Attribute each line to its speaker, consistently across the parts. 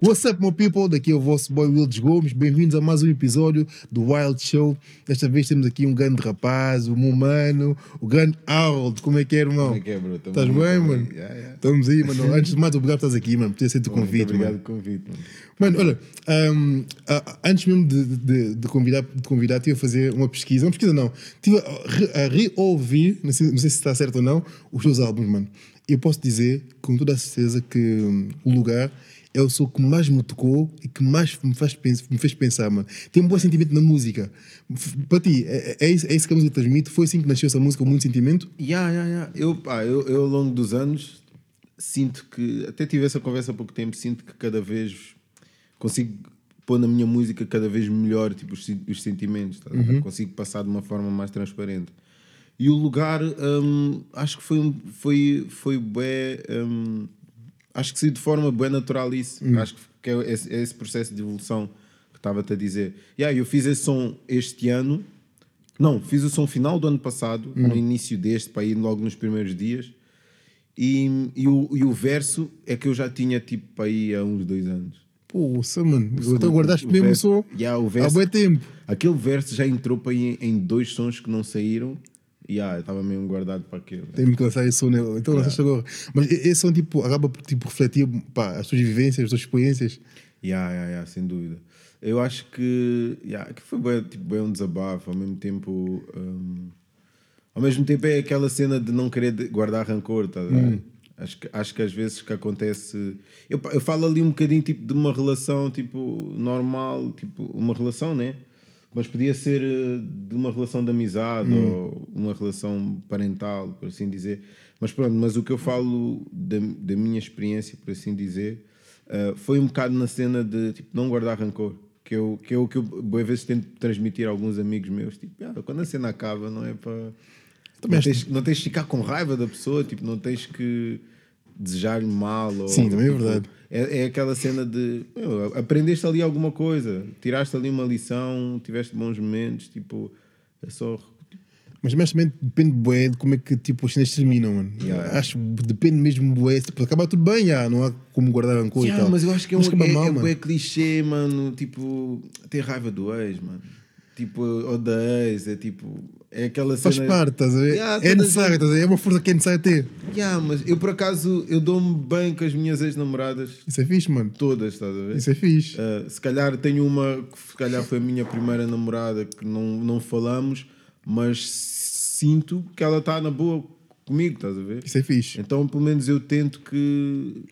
Speaker 1: What's up, my people? Daqui é o vosso boy Wildes Gomes. Bem-vindos a mais um episódio do Wild Show. Desta vez temos aqui um grande rapaz, o meu mano, o grande Harold. Como é que é, irmão?
Speaker 2: Como é que é, bro?
Speaker 1: Estás bem,
Speaker 2: tamo
Speaker 1: mano?
Speaker 2: Yeah, yeah.
Speaker 1: Estamos aí, mano. Antes de mais, obrigado por estás aqui, mano, por ter aceito o convite,
Speaker 2: obrigado
Speaker 1: mano.
Speaker 2: pelo convite, mano.
Speaker 1: Mano, olha, a- antes mesmo de, de, de convidar, de convidar, estive a fazer uma pesquisa. Uma pesquisa não. Estive a, re- a reouvir, não sei, não sei se está certo ou não, os teus álbuns, mano. E eu posso dizer, com toda a certeza, que hum, o lugar é o som que mais me tocou e que mais me, faz, me fez pensar, mano. Tem um bom sentimento na música. Para ti, é, é, isso, é isso que a música transmite? Foi assim que nasceu essa música, com muito sentimento?
Speaker 2: Yeah, yeah, yeah. Eu, pá, eu, eu, ao longo dos anos, sinto que. Até tive essa conversa há pouco tempo. Sinto que cada vez consigo pôr na minha música cada vez melhor tipo, os, os sentimentos. tá? Consigo passar de uma forma mais transparente. E o lugar, hum, acho que foi, foi, foi bué, hum, acho que saiu de forma bem natural isso. Acho que é esse, é esse processo de evolução que estava-te a dizer. Yeah, eu fiz esse som este ano. Não, fiz o som final do ano passado, no início deste, para ir logo nos primeiros dias. E, e, o, e o verso é que eu já tinha tipo para ir há uns dois anos.
Speaker 1: Poxa, mano. Então guardaste
Speaker 2: o
Speaker 1: mesmo o
Speaker 2: verso-
Speaker 1: som
Speaker 2: Yeah, o
Speaker 1: há
Speaker 2: verso-
Speaker 1: bom tempo.
Speaker 2: Aquele verso já entrou para ir em dois sons que não saíram. Yeah, estava mesmo guardado para aquele.
Speaker 1: Tem que lançar esse som, né? Então lançaste agora. Mas esse som, tipo, acaba por tipo, refletir pá, as tuas vivências, as tuas experiências.
Speaker 2: Yeah, yeah, yeah, sem dúvida. Eu acho que, yeah, que foi bem, tipo, bem um desabafo, ao mesmo tempo. hum, ao mesmo tempo é aquela cena de não querer guardar rancor, tá ver? Acho que, acho que às vezes que acontece. Eu, eu falo ali um bocadinho tipo, de uma relação tipo, normal, tipo, uma relação, né? Mas podia ser eh, de uma relação de amizade ou uma relação parental, por assim dizer. Mas pronto, mas o que eu falo da, da minha experiência, por assim dizer, eh, foi um bocado na cena de tipo, não guardar rancor. Que, eu, que é o que eu boas vezes tento transmitir a alguns amigos meus. Tipo, "Ah, quando a cena acaba, não é para. Não tens, não tens de ficar com raiva da pessoa, tipo, não tens que desejar-lhe mal. Ou,
Speaker 1: Sim, também é
Speaker 2: tipo,
Speaker 1: verdade.
Speaker 2: É, é aquela cena de meu, aprendeste ali alguma coisa, tiraste ali uma lição, tiveste bons momentos, tipo, é só.
Speaker 1: Mas, mas também depende bué de como é que tipo, as cenas terminam, mano.
Speaker 2: Yeah.
Speaker 1: Acho depende mesmo bué. Tipo, acaba tudo bem, já, não há como guardar rancor e
Speaker 2: Yeah,
Speaker 1: tal.
Speaker 2: mas eu acho que é um é,
Speaker 1: mal,
Speaker 2: é,
Speaker 1: mano.
Speaker 2: clichê, mano. Tipo, ter raiva do ex, mano. Tipo, odeia ex, é tipo. É aquela cena.
Speaker 1: Faz parte, estás a ver?
Speaker 2: Yeah,
Speaker 1: é necessário, estás a ver? É uma força que é necessário ter.
Speaker 2: Yeah, mas eu por acaso eu dou-me bem com as minhas ex-namoradas,
Speaker 1: Isso é fixe, mano.
Speaker 2: todas, estás a ver?
Speaker 1: Isso é fixe.
Speaker 2: Uh, se calhar tenho uma que se calhar foi a minha primeira namorada que não, não falamos, mas sinto que ela está na boa comigo, estás a ver?
Speaker 1: Isso é fixe.
Speaker 2: Então, pelo menos eu tento que.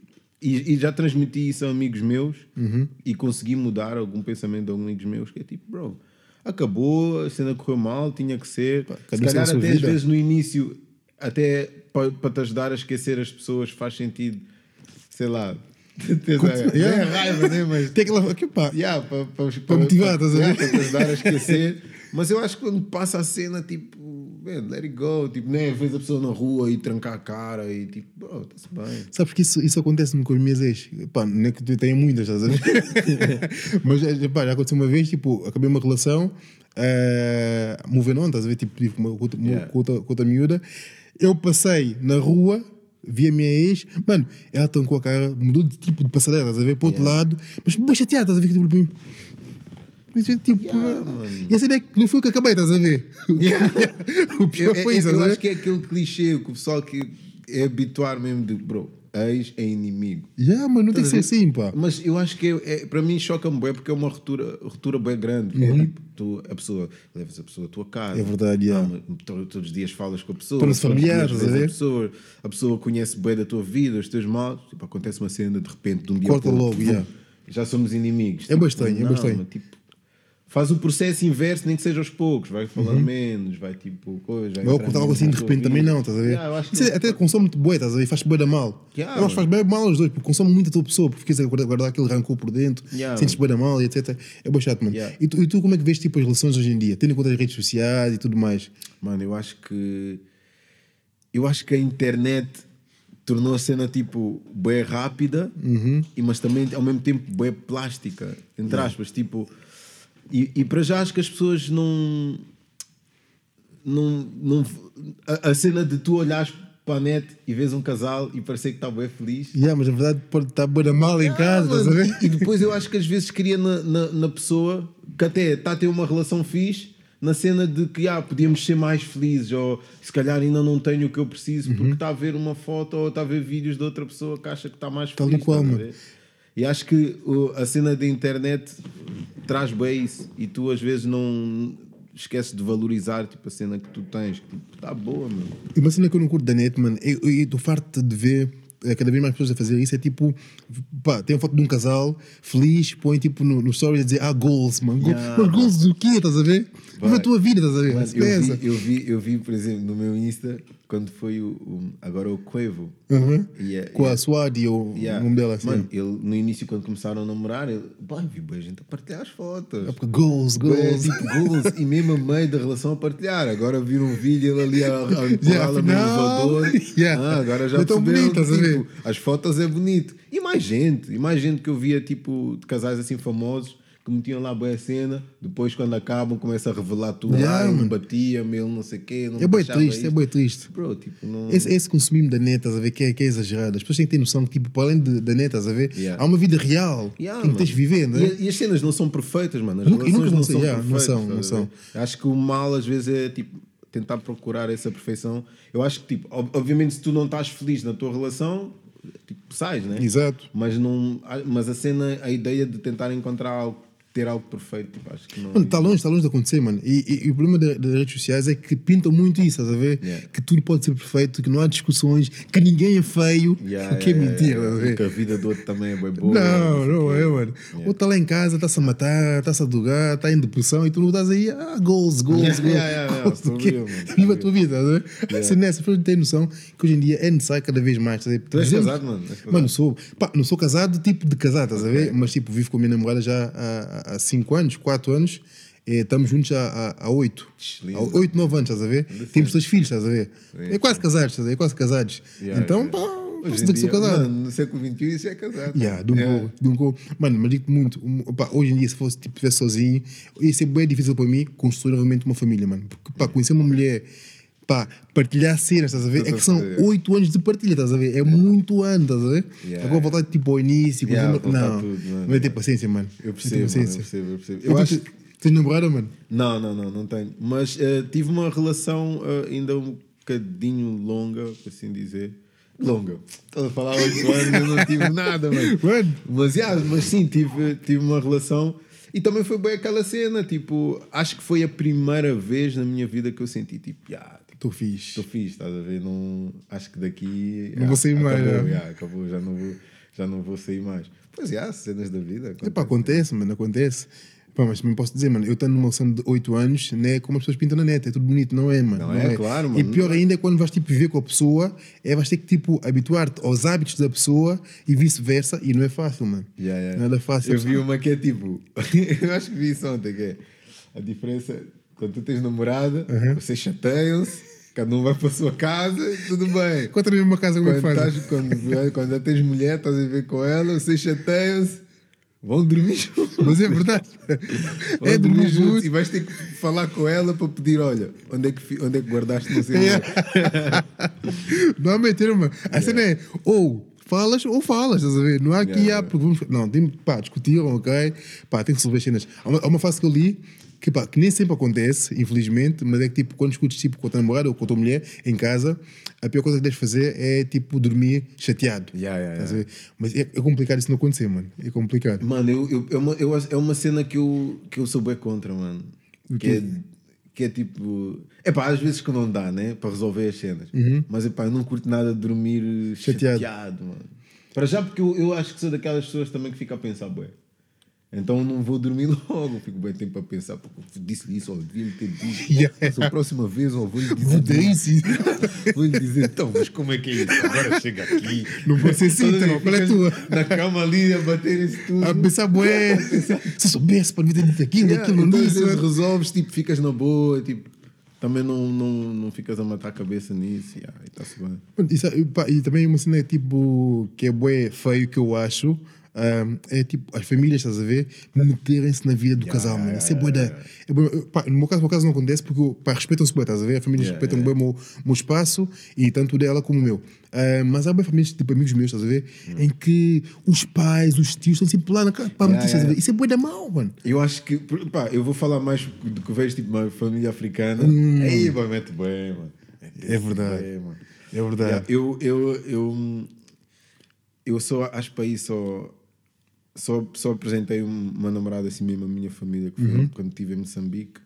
Speaker 2: E, e já transmiti isso a amigos meus
Speaker 1: Uhum.
Speaker 2: e consegui mudar algum pensamento de alguns amigos meus que é tipo, bro, acabou, a cena correu mal, tinha que ser.
Speaker 1: cada
Speaker 2: Se calhar até às vezes no início, até para te ajudar a esquecer as pessoas, faz sentido, sei lá. É raiva, né? Mas
Speaker 1: Tem aquela. Aqui, pá.
Speaker 2: Yeah, para, para,
Speaker 1: Para motivar, estás a ver?
Speaker 2: Para te ajudar a esquecer. Mas eu acho que quando passa a cena, tipo, man, let it go. Tipo, né? Vês a pessoa na rua e trancar a cara e tipo, bro, está-se bem.
Speaker 1: Sabes que isso, isso acontece-me com as minhas ex. Pá, não é que eu tenha muitas, estás a ver? Mas eh, pá, já aconteceu uma vez, tipo, acabei uma relação, uh, moving on, estás a ver? Tipo, tive uma, com,
Speaker 2: Yeah.
Speaker 1: com, outra, com outra miúda. Eu passei na rua, vi a minha ex, mano, ela tancou a cara, mudou de tipo de passarela, estás a ver? Para o outro lado, mas bem chateada, estás a ver? Tipo, para. Mas, Tipo,
Speaker 2: Yeah, mano.
Speaker 1: e a cena é que não foi o que acabei, estás a ver? o pior
Speaker 2: Eu,
Speaker 1: foi
Speaker 2: eu,
Speaker 1: isso,
Speaker 2: eu
Speaker 1: ver?
Speaker 2: acho que é aquele clichê que o pessoal que é habituar mesmo de, bro, ex é inimigo.
Speaker 1: Yeah, mano, não tem que ser assim, pá.
Speaker 2: Mas eu acho que é, é- para mim choca-me bem porque é uma ruptura, ruptura bem grande. É tipo, tu, a pessoa, levas a pessoa à tua casa.
Speaker 1: Uhum. É verdade, yeah.
Speaker 2: Ah, mas to- todos os dias falas com a pessoa.
Speaker 1: Torna-se
Speaker 2: todos os
Speaker 1: familiar,
Speaker 2: dias
Speaker 1: estás a
Speaker 2: pessoa, a pessoa conhece bem da tua vida, os teus maus. Tipo, acontece uma cena de repente, de um dia
Speaker 1: Corta
Speaker 2: para
Speaker 1: logo, yeah.
Speaker 2: já somos inimigos.
Speaker 1: É bastante, é bastante.
Speaker 2: mas, tipo, faz o processo inverso, nem que seja aos poucos. Vai falando menos, vai tipo, coisa. vai
Speaker 1: ocultar algo assim de repente também não, estás a ver?
Speaker 2: Yeah, eu
Speaker 1: é- até consome muito bué, estás a ver? Faz bué da mal.
Speaker 2: Yeah,
Speaker 1: eu acho que faz bem mal aos dois, porque consome muito a tua pessoa, porque ficas a guardar, aquele rancor por dentro,
Speaker 2: Yeah,
Speaker 1: sentes bué da mal e etc. É bué chato, mano.
Speaker 2: Yeah.
Speaker 1: E, tu, e tu como é que vês tipo as relações hoje em dia? Tendo em conta as redes sociais e tudo mais.
Speaker 2: Mano, eu acho que. Eu acho que a internet tornou a cena tipo bem rápida, e, mas também ao mesmo tempo bem plástica, entre aspas. Tipo, e, e para já acho que as pessoas não. não, não a, a cena de tu olhares para a net e vês um casal e parecer que está bem feliz.
Speaker 1: Yeah, mas na verdade pode estar boa mal em casa,
Speaker 2: Ah,
Speaker 1: estás a
Speaker 2: mano,
Speaker 1: ver?
Speaker 2: E depois eu acho que às vezes cria na, na, na pessoa que até está a ter uma relação fixe na cena de que ah, podíamos ser mais felizes ou se calhar ainda não tenho o que eu preciso
Speaker 1: Uhum.
Speaker 2: porque está a ver uma foto ou está a ver vídeos de outra pessoa que acha que está mais
Speaker 1: Tal e
Speaker 2: feliz.
Speaker 1: qual,
Speaker 2: a
Speaker 1: mano.
Speaker 2: ver? E acho que a cena da internet traz isso e tu às vezes não esqueces de valorizar tipo, a cena que tu tens, tipo, está boa, meu.
Speaker 1: E uma cena que eu não curto da net, mano, eu estou farto de ver eh, cada vez mais pessoas a fazer isso. É tipo, pá, tem uma foto de um casal feliz, põe tipo no, no story a dizer, ah, goals, mano.
Speaker 2: Yeah.
Speaker 1: Mas goals do quê? Estás a ver? Viva
Speaker 2: Vai.
Speaker 1: a tua vida, estás a ver?
Speaker 2: Mano, eu, vi, eu, vi, eu vi, por exemplo, no meu Insta, quando foi o, o- agora o Quavo.
Speaker 1: Uhum.
Speaker 2: A-
Speaker 1: Com
Speaker 2: e
Speaker 1: a Swadi ou
Speaker 2: Yeah.
Speaker 1: o nome dela assim.
Speaker 2: Mano, ele, no início, quando começaram a namorar, ele, pá, vi bem gente a partilhar as fotos.
Speaker 1: É porque goals, goals.
Speaker 2: tipo goals, e mesmo a meio da relação a partilhar. Agora viram um vídeo ele ali a, a
Speaker 1: Yeah,
Speaker 2: empurrá-la no elevador.
Speaker 1: yeah.
Speaker 2: Ah, agora já
Speaker 1: tão bonito, ver?
Speaker 2: tipo, as fotos é bonito. E mais gente, e mais gente que eu via tipo de casais assim famosos que metiam lá boa cena, depois quando acabam começa a revelar tudo.
Speaker 1: Yeah,
Speaker 2: ah,
Speaker 1: mano.
Speaker 2: batia-me, ele não sei o quê. Não
Speaker 1: É
Speaker 2: deixava
Speaker 1: triste, é
Speaker 2: isto.
Speaker 1: bem triste.
Speaker 2: Bro, tipo, não.
Speaker 1: Esse, esse consumismo da net, estás a ver, que é, que é exagerado. As pessoas têm que ter noção que, tipo, para além de- da net, estás a ver,
Speaker 2: Yeah.
Speaker 1: há uma vida real
Speaker 2: Yeah,
Speaker 1: que tens de viver, não é?
Speaker 2: E, e as cenas não são perfeitas, mano. As
Speaker 1: Nunca-
Speaker 2: relações
Speaker 1: nunca
Speaker 2: não são
Speaker 1: yeah, não são, não?
Speaker 2: Acho que o mal às vezes é tipo tentar procurar essa perfeição. Eu acho que, tipo, ob- obviamente, se tu não estás feliz na tua relação, tipo, sais, né?
Speaker 1: Exato.
Speaker 2: Mas, não, mas a cena, a ideia de tentar encontrar algo, ter algo perfeito, tipo, acho que não.
Speaker 1: Mano, está longe, está longe de acontecer, mano. E, e- e o problema da- das redes sociais é que pintam muito isso, estás a ver?
Speaker 2: Yeah.
Speaker 1: Que tudo pode ser perfeito, que não há discussões, que ninguém é feio,
Speaker 2: Yeah,
Speaker 1: que é
Speaker 2: yeah,
Speaker 1: mentira,
Speaker 2: yeah,
Speaker 1: ver?
Speaker 2: Que a vida do outro também é bem boa.
Speaker 1: Não, não é, mano.
Speaker 2: Yeah.
Speaker 1: Ou está lá em casa, está-se a matar, está-se a dogar, está em depressão e tu não estás aí, ah, goals, goals,
Speaker 2: Yeah,
Speaker 1: goals.
Speaker 2: yeah, yeah, yeah,
Speaker 1: Goals do quê? Viva a tua vida, estás a ver?
Speaker 2: Yeah.
Speaker 1: Se nessa, as pessoas têm noção que hoje em dia é necessário cada vez mais, estás a ver?
Speaker 2: Tu és casado, mano?
Speaker 1: Mano, sou, pá, não sou casado, tipo de casado, estás a ver? Mas tipo, vivo com a minha namorada já há- há 5 anos, 4 anos, eh, estamos juntos há- há 8.
Speaker 2: Lindo.
Speaker 1: Há 8, 9 anos, estás a ver? Temos dois filhos, estás a ver? É quase casados, estás a ver? É quase casados.
Speaker 2: Yeah,
Speaker 1: então,
Speaker 2: yeah.
Speaker 1: pá,
Speaker 2: Hoje em
Speaker 1: que sou
Speaker 2: dia,
Speaker 1: casado.
Speaker 2: Mano, no século XXI isso é casado.
Speaker 1: Yeah, de um
Speaker 2: Yeah.
Speaker 1: gol, de um gol. Mano, mas digo muito, pá, hoje em dia, se fosse tipo, estivesse sozinho, ia ser bem difícil para mim construir novamente uma família, mano. Porque, pá, conhecer uma mulher, pá, partilhar cenas, estás a ver? É que são oito anos de partilha, estás a ver? É muito ano, estás a ver?
Speaker 2: Yeah.
Speaker 1: Agora voltar tipo ao início,
Speaker 2: Yeah, voltar
Speaker 1: não,
Speaker 2: tudo, mano.
Speaker 1: vai ter paciência, mano.
Speaker 2: Eu
Speaker 1: Vai ter
Speaker 2: percebo, mano, eu
Speaker 1: paciência.
Speaker 2: percebo, eu percebo. Eu
Speaker 1: tu,
Speaker 2: acho
Speaker 1: tu- Tens namorada, mano?
Speaker 2: Não, não, não, não tenho. Mas eh, tive uma relação eh, ainda um bocadinho longa, por assim dizer. Longa. Estás a falar oito anos, eu não tive nada, mano.
Speaker 1: Mano,
Speaker 2: Mas, yeah, mas sim, tive, tive uma relação. E também foi bem aquela cena, tipo, acho que foi a primeira vez na minha vida que eu senti, tipo, yeah,
Speaker 1: estou fixe.
Speaker 2: estou fixe, estás a ver? Não, acho que daqui.
Speaker 1: Não vou sair mais,
Speaker 2: Acabou,
Speaker 1: já.
Speaker 2: yeah, acabou, já não vou, já não vou sair mais. Pois é, cenas da vida.
Speaker 1: Epá, acontece, mano, acontece. Pá, mas também posso dizer, mano, eu tenho uma relação de 8 anos, né, como as pessoas pintam na net, é tudo bonito, não é, mano?
Speaker 2: Não é, claro,
Speaker 1: E
Speaker 2: mano.
Speaker 1: pior ainda é quando vais tipo viver com a pessoa, é vais ter que tipo habituar-te aos hábitos da pessoa e vice-versa, e não é fácil, mano.
Speaker 2: Yeah, yeah.
Speaker 1: Nada fácil.
Speaker 2: Eu vi uma que é tipo. eu acho que vi isso ontem, que é a diferença quando tu tens namorada, vocês chateiam-se, cada um vai para a sua casa e tudo bem.
Speaker 1: Conta na mesma casa como é que
Speaker 2: Quando,
Speaker 1: faz.
Speaker 2: quando, quando já tens mulher, estás a viver com ela, vocês chateiam-se, vão dormir juntos.
Speaker 1: Mas é verdade.
Speaker 2: Vão
Speaker 1: é
Speaker 2: dormir juntos e vais ter que falar com ela para pedir: olha, onde é que, onde é que guardaste
Speaker 1: É.
Speaker 2: onde.
Speaker 1: Não há meter, mano. A cena é ou falas ou falas, estás a ver? Não há aqui,
Speaker 2: Yeah,
Speaker 1: há, porque vamos, não, tem, pá, discutiram, ok? Pá, tem que resolver as cenas. Há uma, há uma fase que eu li que, pá, que nem sempre acontece, infelizmente, mas é que tipo, quando discutes tipo, com a tua namorada ou com a tua mulher em casa, a pior coisa que deves fazer é tipo dormir chateado.
Speaker 2: Yeah, yeah,
Speaker 1: ver? Mas é, é complicado isso não acontecer, mano. É complicado.
Speaker 2: Mano, eu, eu, é, uma, eu é uma cena que eu, que eu sou bem contra, mano. Que é, que é tipo. É pá, às vezes que não dá, né? Para resolver as cenas. Mas é pá, eu não curto nada de dormir
Speaker 1: Uhum. Chateado.
Speaker 2: chateado, mano. Para já, porque eu, eu acho que sou daquelas pessoas também que fica a pensar, bué. Então não vou dormir logo, fico bem tempo a pensar, disse-lhe isso, ou devia-me ter dito.
Speaker 1: Yeah.
Speaker 2: A próxima vez, ou vou-lhe dizer.
Speaker 1: Vou isso.
Speaker 2: Vou-lhe dizer, então, mas como é que é isso? Agora chega aqui.
Speaker 1: Não pode ser assim, então, qual é a tua?
Speaker 2: Na cama ali a bater isso tudo.
Speaker 1: A pensar, bué, se soubesse, pode ter dito aquilo,
Speaker 2: Yeah,
Speaker 1: aquilo,
Speaker 2: então,
Speaker 1: disse.
Speaker 2: vezes resolves, tipo, ficas na boa, tipo, também não, não, não ficas a matar a cabeça nisso, yeah, e está-se bem.
Speaker 1: Isso é- pá, e também uma cena tipo que é bué feio que eu acho ahm, é tipo, as famílias, estás a ver, meterem-se na vida do casal, mano. Isso é boa da. É pá, no meu caso, no meu caso não acontece porque pá, respeitam-se bem, estás a ver? A família
Speaker 2: Yeah,
Speaker 1: respeitam bem o meu, meu espaço e tanto dela como o meu. Ah, mas há bem famílias, tipo amigos meus, estás a ver? Em que os pais, os tios estão sempre lá na cara para
Speaker 2: Yeah,
Speaker 1: meter, estás a ver?
Speaker 2: yeah.
Speaker 1: Isso é boa da mal, mano.
Speaker 2: Eu acho que, pá, eu vou falar mais do que vejo, tipo, uma família africana. Aí, pá, mete bem, mano. Mete
Speaker 1: Hum. É verdade.
Speaker 2: bem, mano.
Speaker 1: É verdade.
Speaker 2: Yeah, eu, eu, eu, eu só, acho que aí só, só, apresentei um- uma namorada assim mesmo, a minha família, que foi
Speaker 1: Uhum.
Speaker 2: quando estive em Moçambique.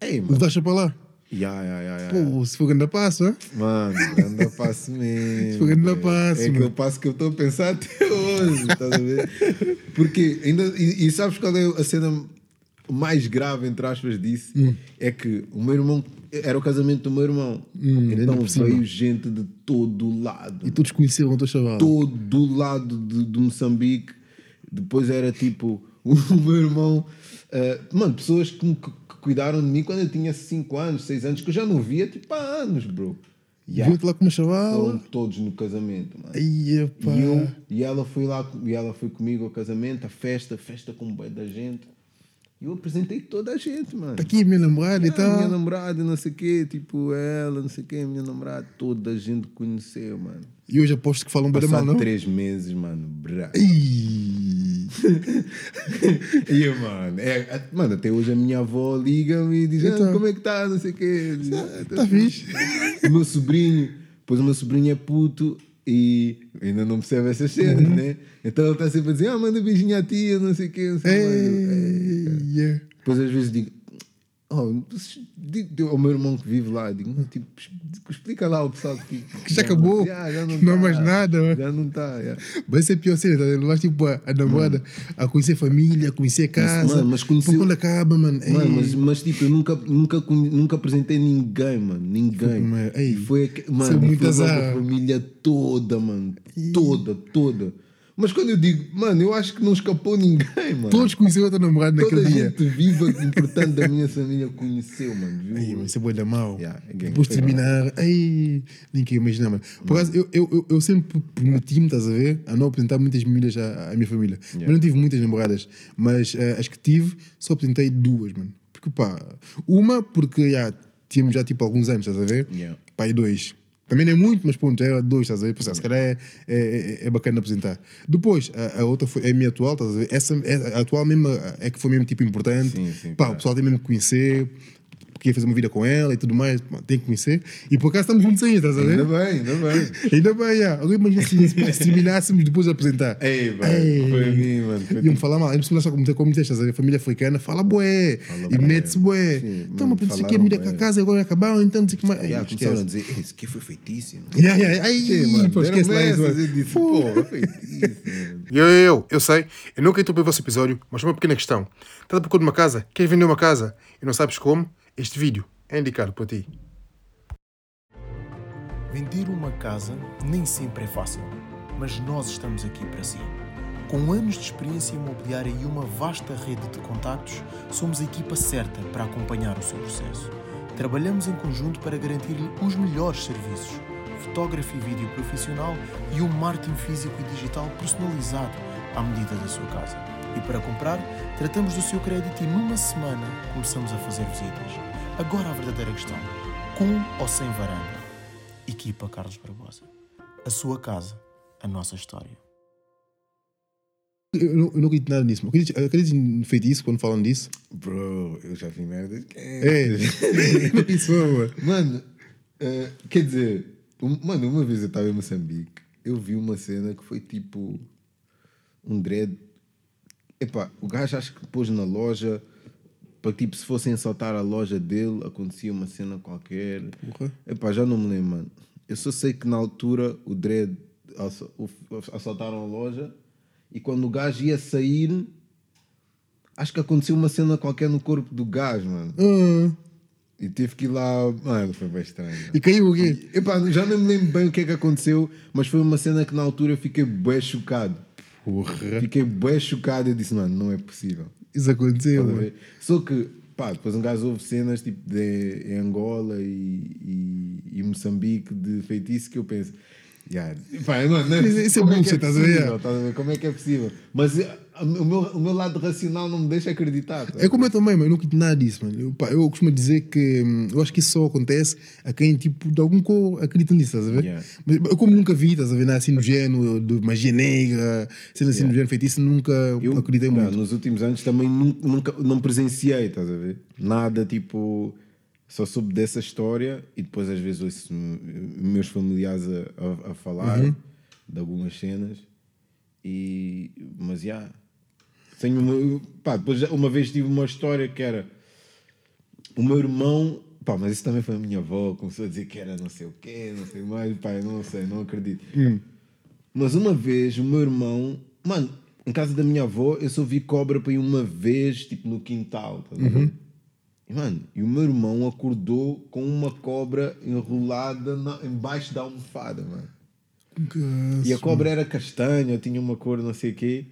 Speaker 2: Ei, mano.
Speaker 1: Levaste para lá.
Speaker 2: Ya, ya, ya, ya.
Speaker 1: Pô, se for grande passo, hein?
Speaker 2: Mano, anda passo mesmo.
Speaker 1: Foi grande
Speaker 2: velho.
Speaker 1: passo,
Speaker 2: É
Speaker 1: mano.
Speaker 2: aquele passo que eu estou a pensar até hoje, estás a ver? Porque ainda. E, e sabes qual é a cena mais grave, entre aspas, disso?
Speaker 1: Hum.
Speaker 2: É que o meu irmão. Era o casamento do meu irmão. então
Speaker 1: Hum, cima.
Speaker 2: veio gente de todo o lado.
Speaker 1: E todos conheceram o teu chaval.
Speaker 2: Todo o lado de, de Moçambique. Depois era tipo. O meu irmão. eh, mano, pessoas que, me- que cuidaram de mim quando eu tinha 5 anos, 6 anos, que eu já não via tipo há anos, bro. Yeah.
Speaker 1: Viu-te lá com uma chavala.
Speaker 2: todos no casamento, mano.
Speaker 1: Pá.
Speaker 2: E, eu, e ela foi lá, e ela foi comigo ao casamento, a festa, festa com bem da gente. E eu apresentei toda a gente, mano.
Speaker 1: Tá aqui minha namorada e
Speaker 2: Ah, minha
Speaker 1: tal.
Speaker 2: namorada, não sei o quê, tipo ela, não sei o quê, minha namorada, toda a gente conheceu, mano.
Speaker 1: E hoje aposto que falam bem mal, não?
Speaker 2: três meses, mano. E eu, mano, é, a- mano, até hoje a minha avó liga-me e diz: ah,
Speaker 1: Então.
Speaker 2: como é que tá? Não sei o quê. Diz, "Ah,
Speaker 1: Tá fixe.
Speaker 2: O meu sobrinho, pois o meu sobrinho é puto e ainda não percebe essas cenas,
Speaker 1: Uhum.
Speaker 2: né? Então ele está sempre a dizer: ah, manda beijinho à tia, não sei o quê. Não sei mais. Eu, "Ei, cara."
Speaker 1: Ei, yeah.
Speaker 2: Depois às vezes digo. Oh, digo ao meu irmão que vive lá, digo, não, tipo, explica lá ao pessoal que,
Speaker 1: Que já acabou.
Speaker 2: Já, já
Speaker 1: Não
Speaker 2: tá,
Speaker 1: há mais nada, mano.
Speaker 2: Já não está.
Speaker 1: Vai ser pior cena, tá? vendo? Vais tipo a, a namorada a conhecer família, a conhecer casa.
Speaker 2: mano, mas conheceu-
Speaker 1: Quando acaba, mano.
Speaker 2: Mano,
Speaker 1: ei.
Speaker 2: mas, mas tipo, eu nunca, nunca, nunca apresentei ninguém, mano. Ninguém.
Speaker 1: Mas, ei,
Speaker 2: foi, mano,
Speaker 1: é
Speaker 2: e
Speaker 1: muito
Speaker 2: foi a família toda, mano. Toda, toda. Mas quando eu digo, mano, eu acho que não escapou ninguém, mano.
Speaker 1: Todos conheceram a tua namorada
Speaker 2: Toda
Speaker 1: naquele
Speaker 2: a
Speaker 1: dia.
Speaker 2: gente viva, importante da minha família, conheceu, mano. Viu?
Speaker 1: Ai, mas é boa da mal.
Speaker 2: Yeah, é.
Speaker 1: Depois de terminar, ai, nem quero imaginar, mano. Por acaso, eu, eu, eu, sempre prometi-me, estás a ver, a não apresentar muitas famílias à, à minha família. Mas não tive muitas namoradas. Mas eh, as que tive, só apresentei duas, mano. Porque, pá, uma, porque já tínhamos já tipo alguns anos, estás a ver?
Speaker 2: Yeah.
Speaker 1: Pá, e dois. Também não é muito, mas pronto, é dois, estás a ver? Pensar, se calhar é, é, é- é bacana apresentar. Depois, a, a outra foi é a minha atual, estás a ver? Essa, é- a atual mesmo é que foi mesmo tipo importante.
Speaker 2: Sim, sim,
Speaker 1: Pá,
Speaker 2: claro.
Speaker 1: o pessoal tem mesmo que conhecer, queria fazer uma vida com ela e tudo mais, tem que conhecer. E por acaso estamos juntos ainda, estás a ver?
Speaker 2: Ainda bem, ainda bem.
Speaker 1: Ainda bem, já. Agora imagina se, se terminássemos depois de apresentar.
Speaker 2: Ei, velho, foi a mim, mano. Foi
Speaker 1: Iam falar mal, a pessoa só como como disseste, estás a ver? A família africana fala bué, e
Speaker 2: bué.
Speaker 1: mete-se bué.
Speaker 2: Sim,
Speaker 1: Então, mas isso aqui é
Speaker 2: bué.
Speaker 1: com a casa, agora acabaram, então não sei o que mais.
Speaker 2: Yeah, começaram a dizer, "Ei, isso aqui foi feitiço.
Speaker 1: Yeah, yeah, ai,
Speaker 2: Sim, mano,
Speaker 1: pô, esquece lá isso. Pô. Eu, eu, eu, eu sei, eu nunca interrompi o vosso episódio, mas uma pequena questão. Estás à procura de uma casa? Queres vender uma casa e não sabes como? Este vídeo é indicado para ti.
Speaker 3: Vender uma casa nem sempre é fácil, mas nós estamos aqui para si. Com anos de experiência imobiliária e uma vasta rede de contactos, somos a equipa certa para acompanhar o seu processo. Trabalhamos em conjunto para garantir-lhe os melhores serviços, fotografia e vídeo profissional e um marketing físico e digital personalizado à medida da sua casa. E para comprar, tratamos do seu crédito e numa semana começamos a fazer visitas. Agora a verdadeira questão: com ou sem varanda? Equipa Carlos Barbosa. A sua casa, a nossa história.
Speaker 1: Eu, não- eu não acredito nada nisso. Acredito, em feitiço quando falam disso.
Speaker 2: Bro, eu já vi merda.
Speaker 1: É, isso, mano.
Speaker 2: Mano, eh, quer dizer, um- mano, uma vez eu estava em Moçambique, eu vi uma cena que foi tipo um dread. Epá, o gajo acho que pôs na loja para tipo, se fossem assaltar a loja dele, acontecia uma cena qualquer.
Speaker 1: Porra.
Speaker 2: Epá, já não me lembro, mano. Eu só sei que na altura o o- assaltaram a loja e quando o gajo ia sair, acho que aconteceu uma cena qualquer no corpo do gajo, mano.
Speaker 1: Ah,
Speaker 2: E tive que ir lá. Mano, foi bem estranho.
Speaker 1: e caiu o quê?
Speaker 2: Epá, já não me lembro bem o que é que aconteceu, mas foi uma cena que na altura eu fiquei bem chocado.
Speaker 1: Porra.
Speaker 2: Fiquei bem chocado e eu disse, mano, não é possível.
Speaker 1: Isso aconteceu, mano.
Speaker 2: Só que, pá, depois um gajo houve cenas tipo de, em Angola e, e, e Moçambique de feitiço que eu penso. Yeah. Pá, não, não,
Speaker 1: Isso- isso é
Speaker 2: como
Speaker 1: bullshit,
Speaker 2: que
Speaker 1: estás a ver?
Speaker 2: possível, estás a ver? Como é que é possível? Mas eh, o meu, o meu lado racional não me deixa acreditar. tá?
Speaker 1: É como eu também, mas eu nunca tive nada disso, mano. Eu, pá, eu costumo dizer que hum, eu acho que isso só acontece a quem, tipo, de algum cor acredita nisso, estás a ver?
Speaker 2: Yeah.
Speaker 1: Mas eu, como nunca vi, estás a ver, assim no género, de magia negra, sendo assim no género feitiço, nunca
Speaker 2: Eu,
Speaker 1: acreditei muito.
Speaker 2: Nos últimos anos também nunca, nunca não presenciei, estás a ver? Nada tipo. Só soube dessa história e depois às vezes ouço meus familiares a, a, a falar
Speaker 1: Uhum.
Speaker 2: de algumas cenas. E, mas já. Tenho uma, pá, depois uma vez tive uma história que era o meu irmão. Pá, mas isso também foi a minha avó, começou a dizer que era não sei o quê, não sei mais, pá, não sei, não acredito. Mas uma vez o meu irmão, mano, em casa da minha avó, eu só vi cobra para ir uma vez, tipo no quintal, tá ver? E, mano, e o meu irmão acordou com uma cobra enrolada na, embaixo da almofada, mano. E a cobra era castanha, tinha uma cor não sei o quê.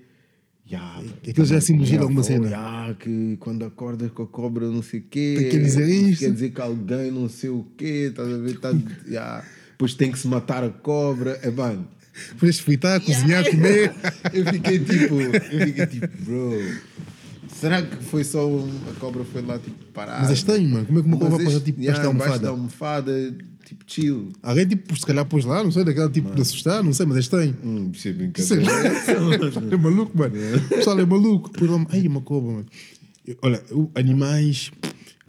Speaker 2: Ya,
Speaker 1: Aquilo já é simbologia de alguma cena.
Speaker 2: ya, que quando acordas com a cobra não sei o quê.
Speaker 1: Tem que dizer isto.
Speaker 2: Quer dizer que alguém não sei o quê, estás a ver? Tá, ya. Depois tem que se matar a cobra. É, mano,
Speaker 1: Depois fritar, cozinhar, comer.
Speaker 2: eu fiquei tipo, eu fiquei tipo, bro, será que foi só um, a cobra foi lá tipo parar?
Speaker 1: Mas é estranho, mano. Como é que uma cobra passa
Speaker 2: este-
Speaker 1: tipo
Speaker 2: yeah,
Speaker 1: esta
Speaker 2: embaixo da
Speaker 1: almofada?
Speaker 2: Tipo chill.
Speaker 1: Alguém, tipo, se calhar pôs lá, não sei, daquela tipo de assustar, não sei, mas é estranho.
Speaker 2: Hum, isso é
Speaker 1: Isso é,
Speaker 2: brincadeira.
Speaker 1: é maluco, mano. O pessoal é maluco. Depois lá, ai, uma cobra, mano. Eu- Olha, eu- animais,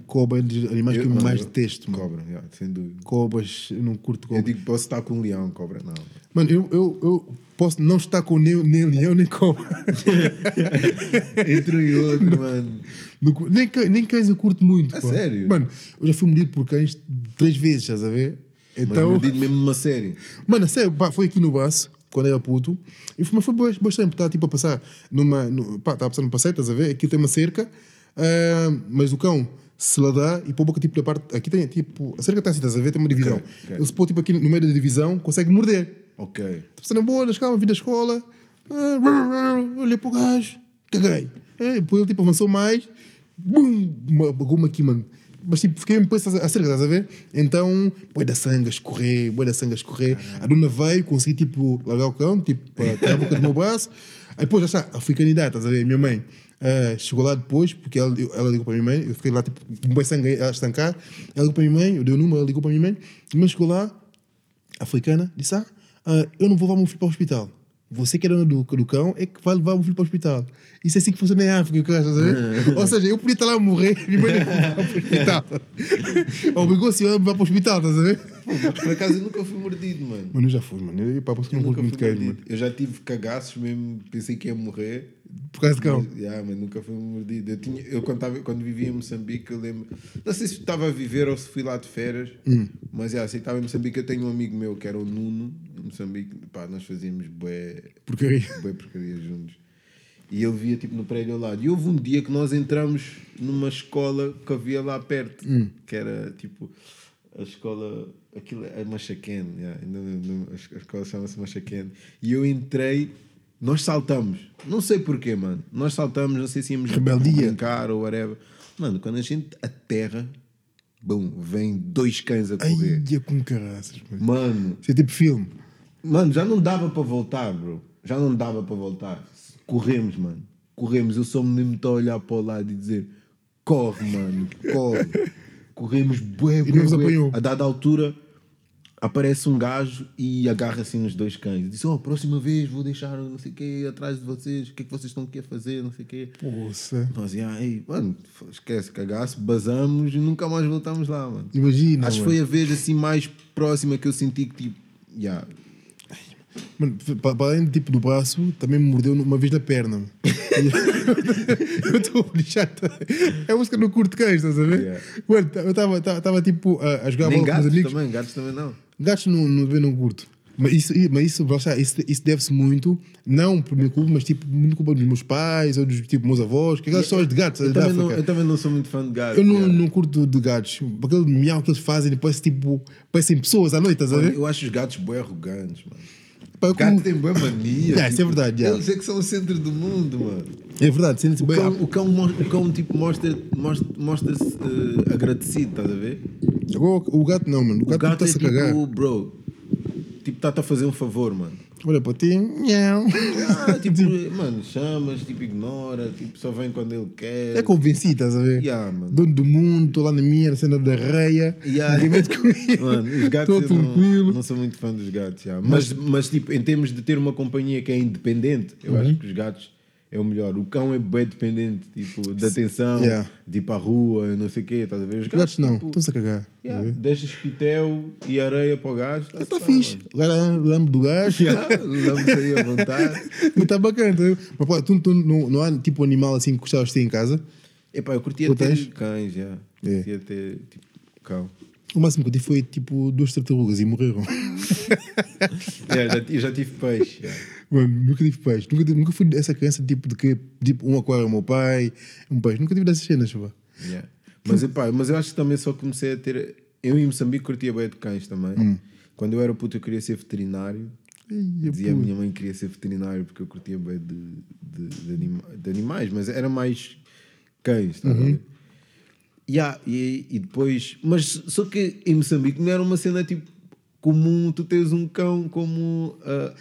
Speaker 1: cobra é animais que eu
Speaker 2: não,
Speaker 1: mais
Speaker 2: eu-
Speaker 1: detesto, mano.
Speaker 2: Cobra, yeah, sem dúvida.
Speaker 1: Cobras, eu não curto
Speaker 2: Eu
Speaker 1: cobra.
Speaker 2: digo, posso estar com um leão, cobra não.
Speaker 1: Mano, eu, eu, eu posso não estar com nem, nem leão, nem cobra.
Speaker 2: Entre outro, mano.
Speaker 1: Não nem, nem cães eu curto muito.
Speaker 2: A
Speaker 1: pô.
Speaker 2: sério?
Speaker 1: Mano, eu já fui mordido por cães três vezes, estás a ver?
Speaker 2: Mas
Speaker 1: Então,
Speaker 2: mordido mesmo numa série.
Speaker 1: Mano, sério, pá, foi aqui no baço, quando era puto, e foi, mas foi bastante, bastante, estava tipo a passar numa. No, pá, estava a passar num passeio, estás a ver? Aqui tem uma cerca, ah, mas o cão se ladar e pôr a boca tipo na parte. Aqui tem tipo. A cerca está assim, estás a ver? Tem uma divisão.
Speaker 2: Ok, ok.
Speaker 1: Ele se pôr tipo aqui no meio da divisão, consegue morder.
Speaker 2: Ok.
Speaker 1: Estou passando boa, nas calma, vim da escola, ah, olhei para o gajo, caguei. É, depois ele tipo avançou mais, bum, uma goma aqui, mano. Mas tipo, fiquei mesmo depois a cerca, estás a ver? Então, boi da sangue a escorrer, boi da sangue a escorrer. A dona veio, consegui tipo largar o cão, tipo, para a boca do meu braço. Aí depois já está, a africanidade, estás a ver? Minha mãe ah, chegou lá depois, porque ela, ela ligou para a minha mãe, eu fiquei lá tipo, com boi sangue a estancar. Ela ligou para a minha mãe, eu dei o número, ela ligou para a minha mãe, minha mãe chegou lá, africana, disse: Ah, ah, eu não vou levar meu filho para o hospital. Você que é dona do, do cão é que vai levar o filho para o hospital. Isso é assim que funciona em África, cara, estás a ver? Ou seja, eu podia estar lá a morrer e levar para o hospital. Obrigou-se a levar para o hospital, estás a ver?
Speaker 2: Por acaso eu nunca fui mordido, mano.
Speaker 1: Mano, eu já fui, mano. Eu, pá, porque eu não
Speaker 2: Nunca fui
Speaker 1: muito
Speaker 2: mordido.
Speaker 1: mano.
Speaker 2: Eu já tive cagaços mesmo, pensei que ia morrer.
Speaker 1: Por causa de cão.
Speaker 2: Mas, yeah, mas nunca fui mordido. Eu, tinha, eu quando, tava, quando vivia em Moçambique, eu lembro. Não sei se estava a viver ou se fui lá de férias,
Speaker 1: Hum.
Speaker 2: mas yeah, que estava em Moçambique. Eu tenho um amigo meu que era o Nuno, em Moçambique. Pá, nós fazíamos bué,
Speaker 1: Porcaria.
Speaker 2: bué porcaria juntos. E ele via tipo no prédio ao lado. E houve um dia que nós entramos numa escola que havia lá perto,
Speaker 1: Hum.
Speaker 2: que era tipo a escola. Aquilo é Machaquén, yeah, ainda não- não- a es- a escola chama-se Machaquén. E eu entrei, nós saltamos. Não sei porquê, mano. Nós saltamos, não sei se íamos
Speaker 1: Rebeldia.
Speaker 2: brincar ou whatever. Mano, quando a gente aterra, bum, vem dois cães a correr.
Speaker 1: Ai, é com caraças, mano.
Speaker 2: Mano,
Speaker 1: Isso é tipo filme.
Speaker 2: Mano, já não dava para voltar, bro. Já não dava para voltar. Corremos, mano. Corremos. Eu só me lembro de a olhar para o lado e dizer: corre, mano, corre. Corremos, bué, bué,
Speaker 1: não vos
Speaker 2: bué.
Speaker 1: apanhou?
Speaker 2: A dada altura, aparece um gajo e agarra assim nos dois cães. Diz: Oh, próxima vez vou deixar não sei o quê atrás de vocês. O que é que vocês estão aqui a fazer? Não sei o quê.
Speaker 1: Poxa.
Speaker 2: Nós, ah, ei, mano, esquece, cagaço, basamos e nunca mais voltamos lá, mano.
Speaker 1: Imagina.
Speaker 2: Acho que foi a vez assim mais próxima que eu senti que tipo, yeah,
Speaker 1: Mano, para além tipo, do braço, também me mordeu uma vez na perna. eu estou a lixar. É a música no curto cães, estás a ver?
Speaker 2: Yeah.
Speaker 1: Mano, eu estava tipo a, a jogar
Speaker 2: Nem
Speaker 1: bola com os
Speaker 2: gatos
Speaker 1: amigos.
Speaker 2: também, gatos também não.
Speaker 1: Gatos não, não, não curto. Mas isso, mas isso, isso, isso deve-se muito, não por minha culpa, mas tipo, muito culpa dos meus pais ou dos tipo, meus avós, que aquelas histórias de gatos.
Speaker 2: Eu também, não, eu também não sou muito fã de gatos.
Speaker 1: Eu não, não curto de gatos. Aquele miau que eles fazem, depois tipo, parecem pessoas à noite, estás a ver?
Speaker 2: eu acho os gatos bem arrogantes, mano.
Speaker 1: Pá,
Speaker 2: Gato
Speaker 1: como-
Speaker 2: tem boa mania.
Speaker 1: Yeah, isso é verdade, yeah.
Speaker 2: Eles é que são o centro do mundo, mano.
Speaker 1: É verdade, sente-se
Speaker 2: O
Speaker 1: bem.
Speaker 2: cão, o cão, o cão tipo, mostra, mostra, mostra-se eh, agradecido, estás a ver?
Speaker 1: Agora, o gato não, mano. O
Speaker 2: O
Speaker 1: gato
Speaker 2: gato é
Speaker 1: está-se a cagar.
Speaker 2: tipo, bro, tipo, está-te a fazer um favor, mano.
Speaker 1: Olha para ti, nhau.
Speaker 2: Ah, tipo, mano, chamas, tipo, ignora, tipo, só vem quando ele quer.
Speaker 1: É convencido, estás a ver?
Speaker 2: Yeah, mano.
Speaker 1: Dono do mundo, estou lá na minha, na cena da reia.
Speaker 2: Yeah. Mano, os gatos eu não, não sou muito fã dos gatos, já. Mas, mas, tipo, em termos de ter uma companhia que é independente, eu acho que os gatos é o melhor. O cão é bem dependente, tipo, de atenção,
Speaker 1: Yeah.
Speaker 2: de ir para a rua, não sei o quê, estás a ver? Os
Speaker 1: Os gatos não,
Speaker 2: tipo,
Speaker 1: estão-se a cagar.
Speaker 2: yeah, deixas pitel e areia para o gajo.
Speaker 1: Está tá fixe. Agora lambe do gajo.
Speaker 2: Vamos aí à vontade.
Speaker 1: Está bacana. tá? Mas pô, tu, tu não, não há tipo animal assim que gostavas de ter em casa?
Speaker 2: Epá, eu curtia ter cães, já.
Speaker 1: É.
Speaker 2: Curtia ter, tipo, cão.
Speaker 1: O máximo que eu tive foi tipo duas tartarugas e morreram.
Speaker 2: Yeah, já, eu já tive peixe. já.
Speaker 1: Mano, nunca tive peixe. Nunca, nunca fui essa criança tipo de que tipo, um aquário ao meu pai, um peixe. Nunca tive dessas cenas, pá.
Speaker 2: Yeah. Mas, epá, mas eu acho que também só comecei a ter. Eu em Moçambique curtia bem de cães também.
Speaker 1: Hum.
Speaker 2: Quando eu era puto, eu queria ser veterinário.
Speaker 1: Ia,
Speaker 2: Dizia a minha mãe que queria ser veterinário porque eu curtia bem de, de, de anima- de animais, mas era mais cães, estás
Speaker 1: Uhum.
Speaker 2: a ver? Yeah, e, e depois. Mas só que em Moçambique não era uma cena tipo comum tu tens um cão como ah,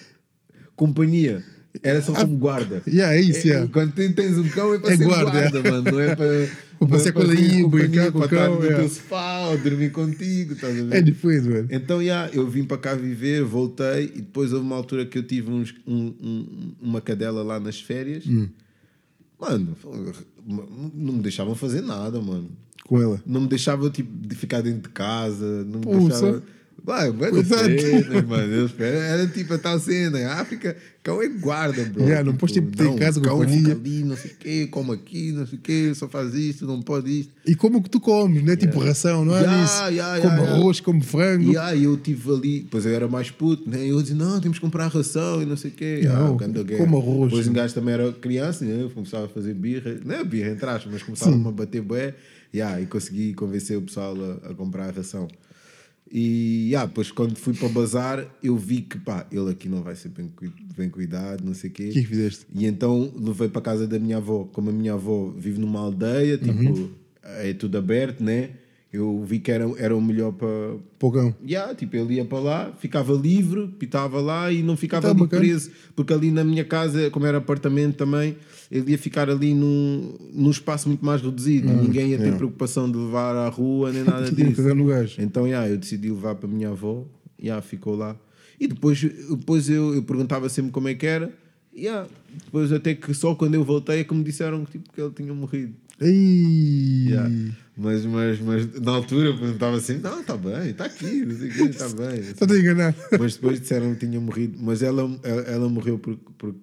Speaker 2: companhia. Era só como guarda.
Speaker 1: Yeah, é isso,
Speaker 2: É-
Speaker 1: yeah.
Speaker 2: Quando tens um cão é para
Speaker 1: É
Speaker 2: ser
Speaker 1: guarda,
Speaker 2: guarda,
Speaker 1: é.
Speaker 2: mano. Não é para. Não é
Speaker 1: passear
Speaker 2: para
Speaker 1: com aí,
Speaker 2: companhia,
Speaker 1: brincar com o cão,
Speaker 2: no teu sofá ou dormir contigo, estás a ver?
Speaker 1: É diferente, mano.
Speaker 2: Então, yeah, eu vim para cá viver, voltei e depois houve uma altura que eu tive uns- um- um- uma cadela lá nas férias.
Speaker 1: Hum.
Speaker 2: Mano, não me deixavam fazer nada, mano.
Speaker 1: Com ela.
Speaker 2: Não me deixava tipo, de ficar dentro de casa, não me deixava. Vai,
Speaker 1: Exato.
Speaker 2: cenas, mano. Espero- Era tipo a tal cena. Em África, cão é guarda, bro.
Speaker 1: Yeah, não podes, tipo, ter em casa
Speaker 2: cão
Speaker 1: companhia.
Speaker 2: fica ali, não sei o quê, come aqui, não sei o quê, só faz isto, não pode isto.
Speaker 1: E como que tu comes, não é tipo ração, não é
Speaker 2: Yeah,
Speaker 1: isso?
Speaker 2: yeah,
Speaker 1: como
Speaker 2: yeah, yeah.
Speaker 1: arroz, como frango.
Speaker 2: E aí eu tive ali, depois eu era mais puto, né? E eu dizia, não, temos que comprar ração e não sei o quê.
Speaker 1: Não,
Speaker 2: ah,
Speaker 1: como arroz.
Speaker 2: Depois um gajo também era criança, né? Eu começava a fazer birra, não é birra, entre aspas, mas começava a bater bué. Yeah, e consegui convencer o pessoal a, a comprar a ração. E yeah, depois quando fui para o bazar, eu vi que pá, ele aqui não vai ser bem, bem cuidado, não sei o quê.
Speaker 1: O que é fizeste?
Speaker 2: E então levei para casa da minha avó. Como a minha avó vive numa aldeia, tipo,
Speaker 1: Uhum.
Speaker 2: é tudo aberto, né? Eu vi que era, era o melhor para,
Speaker 1: Pogão.
Speaker 2: Yeah, tipo, ele ia para lá, ficava livre, pitava lá e não ficava
Speaker 1: Tá
Speaker 2: ali
Speaker 1: bacana.
Speaker 2: preso, porque ali na minha casa, como era apartamento também, ele ia ficar ali num, num espaço muito mais reduzido. Ninguém ia ter
Speaker 1: yeah.
Speaker 2: preocupação de levar à rua nem nada disso. Então, yeah, eu decidi levar para a minha avó, yeah, ficou lá. E depois, depois eu, eu perguntava sempre como é que era, yeah, depois até que só quando eu voltei é que me disseram que, tipo, que ele tinha morrido. Yeah. Mas, mas, mas na altura eu perguntava assim: não, está bem, está aqui, não sei o quê, está bem.
Speaker 1: Só te a enganar.
Speaker 2: Mas depois disseram que tinha morrido. Mas ela, ela, ela morreu porque por,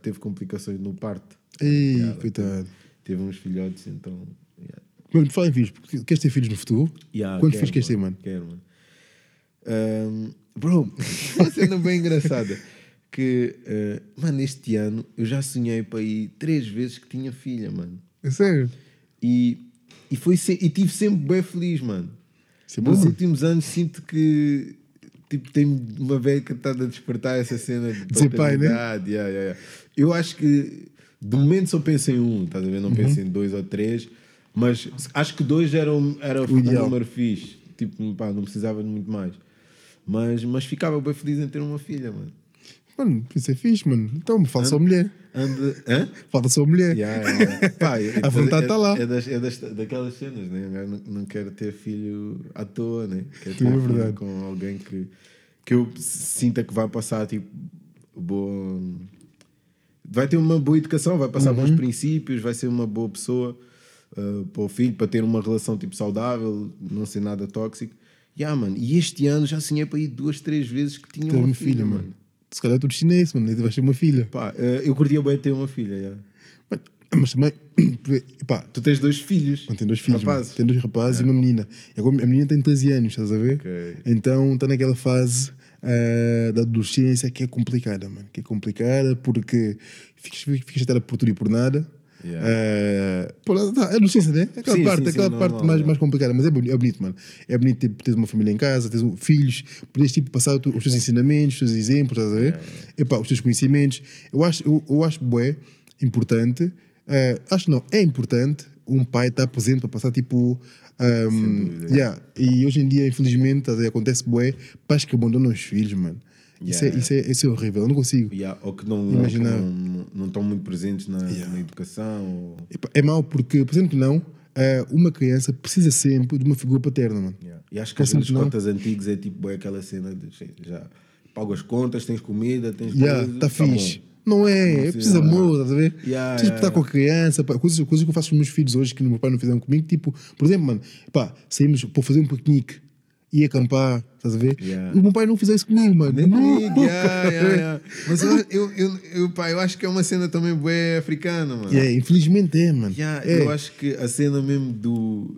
Speaker 2: teve complicações no parto.
Speaker 1: Ei,
Speaker 2: Yeah,
Speaker 1: coitado.
Speaker 2: Teve uns filhotes, então. Yeah.
Speaker 1: Mano, fala em filhos. porque Queres ter filhos no futuro?
Speaker 2: Yeah,
Speaker 1: Quantos filhos queres ter, mano?
Speaker 2: Quero, mano. Ahm, bro, uma cena bem engraçada. Que, eh, mano, este ano eu já sonhei para ir três vezes que tinha filha, mano.
Speaker 1: É sério?
Speaker 2: E, e, foi se, e tive sempre bem feliz, mano.
Speaker 1: Isso é bom.
Speaker 2: Nos últimos anos sinto que tipo, tem uma beca estado a despertar essa cena de
Speaker 1: ser pai, né?
Speaker 2: yeah, yeah, yeah. Eu acho que de momento só penso em um, estás a ver? Não
Speaker 1: Uhum.
Speaker 2: penso em dois ou três, mas acho que dois era, era o
Speaker 1: ideal.
Speaker 2: número fixe. Tipo, pá, não precisava de muito mais. Mas, mas ficava bem feliz em ter uma filha, mano.
Speaker 1: Mano, isso é fixe, mano. Então, falta só mulher.
Speaker 2: Ande... Hã?
Speaker 1: Falta só mulher.
Speaker 2: Yeah. Pá, é-
Speaker 1: A vontade
Speaker 2: é-
Speaker 1: tá lá.
Speaker 2: É, das, é das, daquelas cenas, né? Um não, não quer ter filho à toa, né? Quer
Speaker 1: Sim,
Speaker 2: ter
Speaker 1: é
Speaker 2: filho
Speaker 1: verdade.
Speaker 2: com alguém que, que eu sinta que vai passar, tipo, boa. Vai ter uma boa educação, vai passar
Speaker 1: Uhum.
Speaker 2: bons princípios, vai ser uma boa pessoa uh, para o filho, para ter uma relação tipo saudável, não ser nada tóxico. Yeah, mano. E este ano já sonhei para ir duas, três vezes que tinha uma filha,
Speaker 1: filha,
Speaker 2: mano.
Speaker 1: Mano. Se calhar tu chinês, mano. E vais ter uma filha.
Speaker 2: Pá, uh, eu curtia bem ter uma filha, yeah.
Speaker 1: Mano, Mas também, pá,
Speaker 2: Tu tens dois filhos.
Speaker 1: Não, tem dois filhos, mano.
Speaker 2: Rapazes.
Speaker 1: tem dois rapazes e uma menina. E agora a menina tem 13 anos, estás a ver?
Speaker 2: Ok.
Speaker 1: Então está naquela fase ah, da adolescência que é complicada, mano. Que é complicada porque ficas, ficas chateada por tudo e por nada.
Speaker 2: Yeah.
Speaker 1: Ah, pô, lá tá, é adolescência, né? Aquela
Speaker 2: Sim,
Speaker 1: parte,
Speaker 2: sim,
Speaker 1: aquela
Speaker 2: sim,
Speaker 1: parte
Speaker 2: normal,
Speaker 1: mais,
Speaker 2: é.
Speaker 1: mais complicada, mas é bonito, é bonito, mano. É bonito tipo, teres uma família em casa, teres um- filhos, poderes tipo, passar tu- os teus ensinamentos, os teus exemplos, estás a ver? Epá, os teus conhecimentos. Eu acho, eu, eu acho bué importante, ah, acho não, é importante um pai estar presente para passar tipo. ahm,
Speaker 2: dúvida.
Speaker 1: yeah. E hoje em dia, infelizmente, acontece bué, pais que abandonam os filhos, mano. Isso, é,
Speaker 2: Yeah.
Speaker 1: isso, é, isso é horrível, eu não consigo.
Speaker 2: Yeah, ou que não,
Speaker 1: Imaginar.
Speaker 2: ou que não, estão muito presentes na,
Speaker 1: Yeah.
Speaker 2: na educação. Ou...
Speaker 1: Epá, É mau porque, por exemplo não, eh, uma criança precisa sempre de uma figura paterna, mano.
Speaker 2: Yeah. E acho que as contas antigas é tipo é aquela cena de já pago as contas, tens comida, tens
Speaker 1: Yeah,
Speaker 2: coisa,
Speaker 1: tá fixe.
Speaker 2: bom.
Speaker 1: Não é,
Speaker 2: Não
Speaker 1: é preciso amor, estás a ver?
Speaker 2: Yeah,
Speaker 1: Preciso
Speaker 2: yeah,
Speaker 1: estar com a criança, pá, coisas, coisas que eu faço com os meus filhos hoje que o meu pai não fizeram comigo, tipo, por exemplo, mano, pá, saímos para fazer um piquenique e acampar, estás a ver?
Speaker 2: Yeah.
Speaker 1: O meu pai não fez isso comigo, mano.
Speaker 2: Nem comigo, yeah, yeah. Mas eu, eu, eu, eu, pá, eu acho que é uma cena também bué africana, mano.
Speaker 1: Yeah, infelizmente é, mano. É.
Speaker 2: Eu acho que a cena mesmo do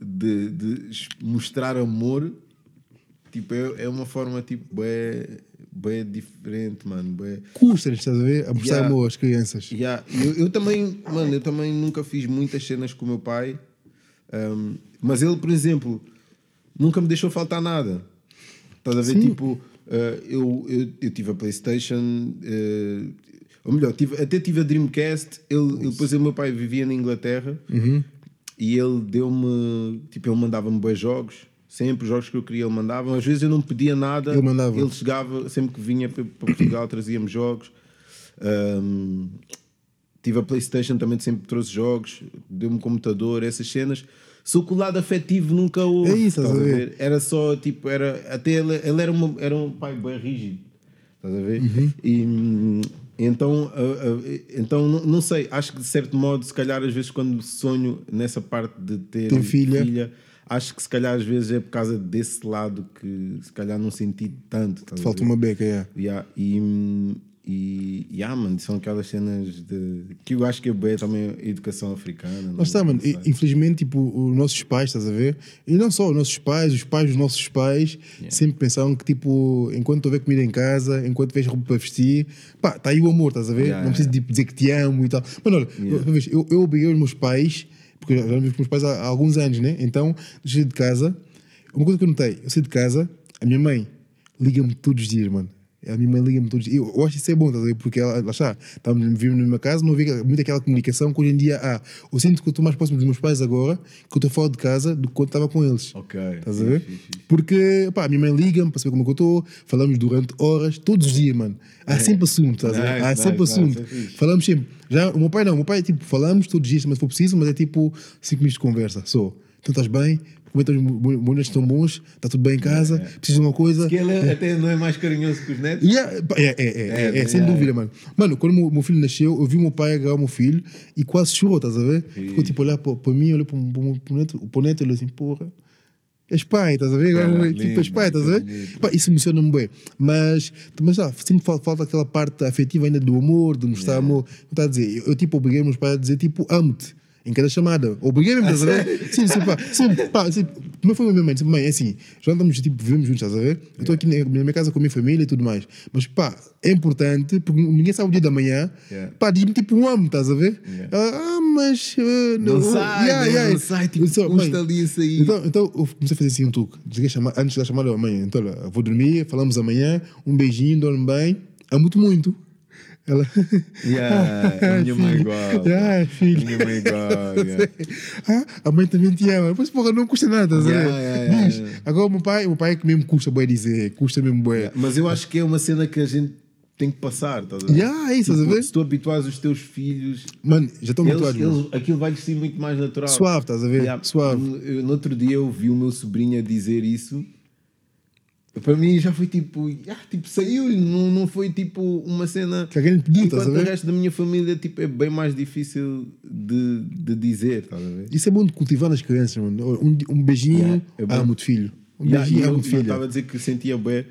Speaker 2: de, de mostrar amor tipo, é, é uma forma tipo bué, bué diferente, mano. Bué.
Speaker 1: Custa-lhes, estás a ver? A mostrar
Speaker 2: Yeah.
Speaker 1: amor às crianças.
Speaker 2: Yeah, eu, eu também, mano, eu também nunca fiz muitas cenas com o meu pai, um, mas ele, por exemplo, nunca me deixou faltar nada. Estás a ver?
Speaker 1: Sim.
Speaker 2: Tipo, uh, eu, eu, eu tive a PlayStation, uh, ou melhor, tive, até tive a Dreamcast. Ele, ele- depois o meu pai vivia na Inglaterra e ele deu-me, tipo, ele mandava-me bons jogos. Sempre os jogos que eu queria ele mandava. Às vezes eu não pedia nada.
Speaker 1: Ele mandava.
Speaker 2: Ele chegava, sempre que vinha para para Portugal, trazia-me jogos. Um, tive a PlayStation também, sempre trouxe jogos. Deu-me um computador, essas cenas. Que o lado afetivo nunca houve.
Speaker 1: É isso, estás a ver?
Speaker 2: Era só tipo, era, até ele, ele era, uma, era um pai bem rígido. Estás a ver?
Speaker 1: Uhum.
Speaker 2: E hum, então, ah, ah, então não, não sei, acho que de certo modo, se calhar às vezes quando sonho nessa parte de ter
Speaker 1: Ter filha.
Speaker 2: acho que se calhar às vezes é por causa desse lado que se calhar não senti tanto.
Speaker 1: Falta
Speaker 2: ver?
Speaker 1: uma beca, é.
Speaker 2: Yeah, e, hum, e yeah, mano, são aquelas cenas de que eu acho que é bem também a educação africana.
Speaker 1: Lá está, mano. E, Infelizmente, tipo, os nossos pais, estás a ver? E não só os nossos pais, os pais dos nossos pais sempre pensavam que, tipo, enquanto houver comida em casa, enquanto tiveres roupa para vestir, pá, está aí o amor, estás a ver?
Speaker 2: Yeah,
Speaker 1: não preciso tipo, dizer que te amo e tal. Mano, olha, vez, eu, eu obriguei os meus pais, porque eu já vivo com os meus pais há, há alguns anos, né? Então, saí de casa. Uma coisa que eu notei, eu saí de casa, a minha mãe liga-me todos os dias, mano. A minha mãe liga-me todos os dias. Eu, eu acho isso é bom, ver? Porque ela, lá está, estávamos vivendo na mesma casa, não havia muito aquela comunicação que hoje em dia há. Eu sinto que eu estou mais próximo dos meus pais agora, que eu estou fora de casa, do que quando estava com eles.
Speaker 2: Ok.
Speaker 1: Estás a ver? Porque, pá, a minha mãe liga-me para saber como é que eu estou, falamos durante horas, todos os dias, mano. Há sempre assunto, estás a ver?
Speaker 2: Nice,
Speaker 1: Há
Speaker 2: nice,
Speaker 1: sempre
Speaker 2: nice,
Speaker 1: assunto.
Speaker 2: é fixe.
Speaker 1: falamos sempre. Já, o meu pai não, o meu pai, tipo, falamos todos os dias, mas se for preciso, mas é tipo 5 minutos de conversa, só. Então estás bem? É? Os noites estão bons? Está tudo bem em casa? Precisas de uma coisa?
Speaker 2: Que ele é- até não é mais carinhoso que os netos.
Speaker 1: Yeah, pá, é, é, é, é,
Speaker 2: É,
Speaker 1: sem
Speaker 2: é,
Speaker 1: dúvida,
Speaker 2: é.
Speaker 1: mano. Mano, quando o meu, meu filho nasceu, eu vi o meu pai agarrar o meu filho e quase chorou, estás a ver? Ficou tipo olhar para, mim, olhou para, o- neto, o neto e olhou assim, porra. És pai, estás a ver? Agora, tipo,
Speaker 2: lindo,
Speaker 1: és pai, estás a ver? Pá, isso emociona-me bem. Mas, mas ah, sempre falta, aquela parte afetiva ainda do amor, de mostrar amor. Não está a dizer, eu, eu, tipo obriguei meus pais a dizer tipo amo-te. Em cada chamada. Obriguei mesmo, estás a ver? Sim, sim, pá. Sim, pá, sim. Como foi a minha mãe? Disse, mãe, é assim, já andamos, tipo, vivemos juntos, estás a ver? Eu estou aqui na minha casa com a minha família e tudo mais. Mas, pá, é importante, porque ninguém sabe o dia da manhã.
Speaker 2: Yeah.
Speaker 1: Pá, diz-me tipo um amo, estás a ver?
Speaker 2: Yeah.
Speaker 1: Ah, mas. eh,
Speaker 2: Não sai,
Speaker 1: yeah, yeah.
Speaker 2: não sai, tipo,
Speaker 1: disse,
Speaker 2: custa
Speaker 1: mãe,
Speaker 2: ali a sair.
Speaker 1: Então, então eu comecei a fazer assim um truque. Desliguei a chamada, antes da chamada, mãe, então, olha, vou dormir, falamos amanhã, um beijinho, dorme bem, amo-te muito. Ela.
Speaker 2: Yeah, a minha mãe igual.
Speaker 1: Ah, filho.
Speaker 2: A minha mãe igual. yeah.
Speaker 1: ah, a mãe também te ama. Pois, porra, não custa nada, estás a ver?
Speaker 2: Yeah, yeah, yeah, yeah.
Speaker 1: Agora, o meu pai, o meu pai é que mesmo custa bem dizer, custa mesmo bem.
Speaker 2: Mas eu acho que é uma cena que a gente tem que passar, estás a ver?
Speaker 1: Yeah, é isso, estás a
Speaker 2: Tipo,
Speaker 1: ver?
Speaker 2: Se tu habituares os teus filhos,
Speaker 1: Mano, já estão habituados.
Speaker 2: eles, aquilo vai-lhes ser muito mais natural.
Speaker 1: Suave, estás a ver?
Speaker 2: Yeah.
Speaker 1: Suave.
Speaker 2: Eu, no outro dia eu vi o meu sobrinho a dizer isso. Para mim já foi tipo, ah, tipo saiu, não, não foi tipo uma cena.
Speaker 1: Que alguém lhe pediu, estás a
Speaker 2: Enquanto o
Speaker 1: ver?
Speaker 2: resto da minha família tipo, é bem mais difícil de, de dizer, estás a ver?
Speaker 1: Isso é bom de cultivar nas crianças, mano. Um, um beijinho,
Speaker 2: Yeah, é bom.
Speaker 1: amo-te, filho. Um
Speaker 2: Yeah,
Speaker 1: beijinho,
Speaker 2: eu
Speaker 1: amo-te,
Speaker 2: eu
Speaker 1: filho.
Speaker 2: estava a dizer que sentia bem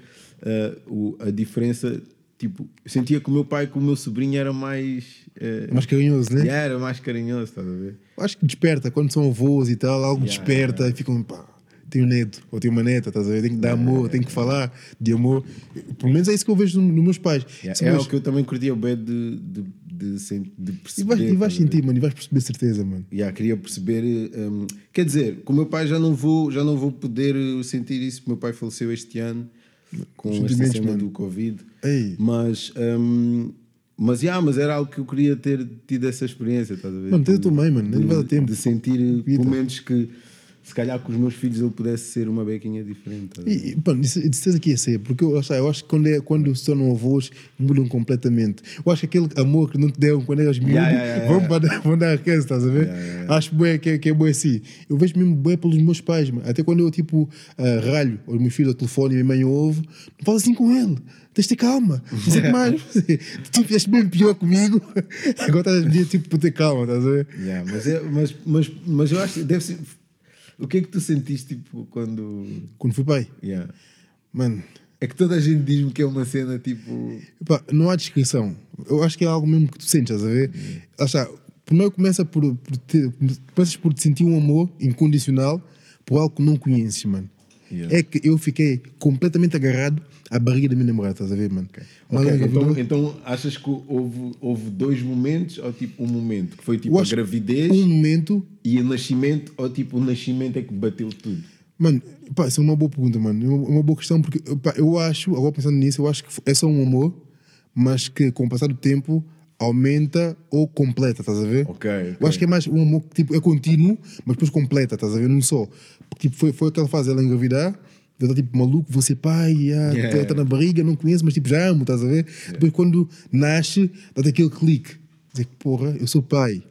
Speaker 2: o, a diferença. Tipo, eu sentia que o meu pai com o meu sobrinho era mais.
Speaker 1: É mais carinhoso, né?
Speaker 2: yeah, era mais carinhoso, estás a ver?
Speaker 1: Acho que desperta, quando são avós e tal, algo desperta e ficam, pá, tenho um neto, ou tenho uma neta, estás a ver? Tem que dar amor, tem que falar de amor. Pelo menos é isso que eu vejo nos meus pais.
Speaker 2: Yeah, é
Speaker 1: meus-
Speaker 2: o que eu também curtia bem de, de, de, de
Speaker 1: E
Speaker 2: perceber.
Speaker 1: vais, e vais
Speaker 2: a ver?
Speaker 1: sentir, mano, e vais perceber certeza, mano.
Speaker 2: Yeah, queria perceber. hum, quer dizer, com o meu pai já não vou, já não vou poder uh, sentir isso. meu pai faleceu este ano com esta cena
Speaker 1: mano.
Speaker 2: do Covid.
Speaker 1: Ei.
Speaker 2: Mas, hum, mas, yeah, mas era algo que eu queria ter tido essa experiência. Estás a ver?
Speaker 1: Mano, tens a tua mãe, mano, nem vai dar tempo.
Speaker 2: De sentir, uh, pelo menos que se calhar com os meus filhos ele pudesse ser uma bequinha diferente. tá?
Speaker 1: E, pá, de certeza que ia ser, porque eu, eu acho que quando, é, quando se tornam avós, mudam completamente. Eu acho que aquele amor que não te deram quando eras miúdo,
Speaker 2: Yeah, yeah, yeah,
Speaker 1: vão, Para, vão dar a criança, estás a ver?
Speaker 2: Yeah, yeah, yeah.
Speaker 1: Acho bué que, é- que é bom assim. Eu vejo mesmo bué pelos meus pais, mano. até quando eu, tipo, ah, ralho os meus filhos ao telefone e a minha mãe ouve, não falo assim com ele. Tens de ter calma. Não sei o que mais. tu fizeste bem pior comigo. Agora estás a dizer, tipo, para ter calma, estás a ver?
Speaker 2: Yeah, mas, é, mas, mas, mas eu acho que deve ser. O que é que tu sentiste tipo, quando.
Speaker 1: Quando fui pai,
Speaker 2: Yeah.
Speaker 1: mano.
Speaker 2: É que toda a gente diz-me que é uma cena tipo.
Speaker 1: Epá, não há descrição. Eu acho que é algo mesmo que tu sentes, estás a ver? Lá está. Primeiro começa por, por ter, começas por te sentir um amor incondicional por algo que não conheces, mano.
Speaker 2: Yeah.
Speaker 1: É que eu fiquei completamente agarrado à barriga da minha namorada, estás a ver, mano? Mas
Speaker 2: Ok,
Speaker 1: ela engravidou.
Speaker 2: então, então achas que houve, houve dois momentos ou tipo um momento? Que foi tipo a gravidez
Speaker 1: Um momento,
Speaker 2: e o nascimento ou tipo o nascimento é que bateu tudo?
Speaker 1: mano, pá, isso é uma boa pergunta, mano. É uma, é uma boa questão, porque pá, eu acho, agora pensando nisso, eu acho que é só um amor, mas que com o passar do tempo aumenta ou completa, estás a ver?
Speaker 2: Ok, ok.
Speaker 1: Eu acho que é mais um amor que tipo, é contínuo, mas depois completa, estás a ver? Não só. Porque tipo, foi, foi aquela fase ela engravidar, eu estava tipo maluco, ser pai, ah,
Speaker 2: Yeah.
Speaker 1: está na barriga, não conheço, mas tipo já amo, estás a ver? Depois quando nasce, dá-te aquele clique, dizer que porra, eu sou pai.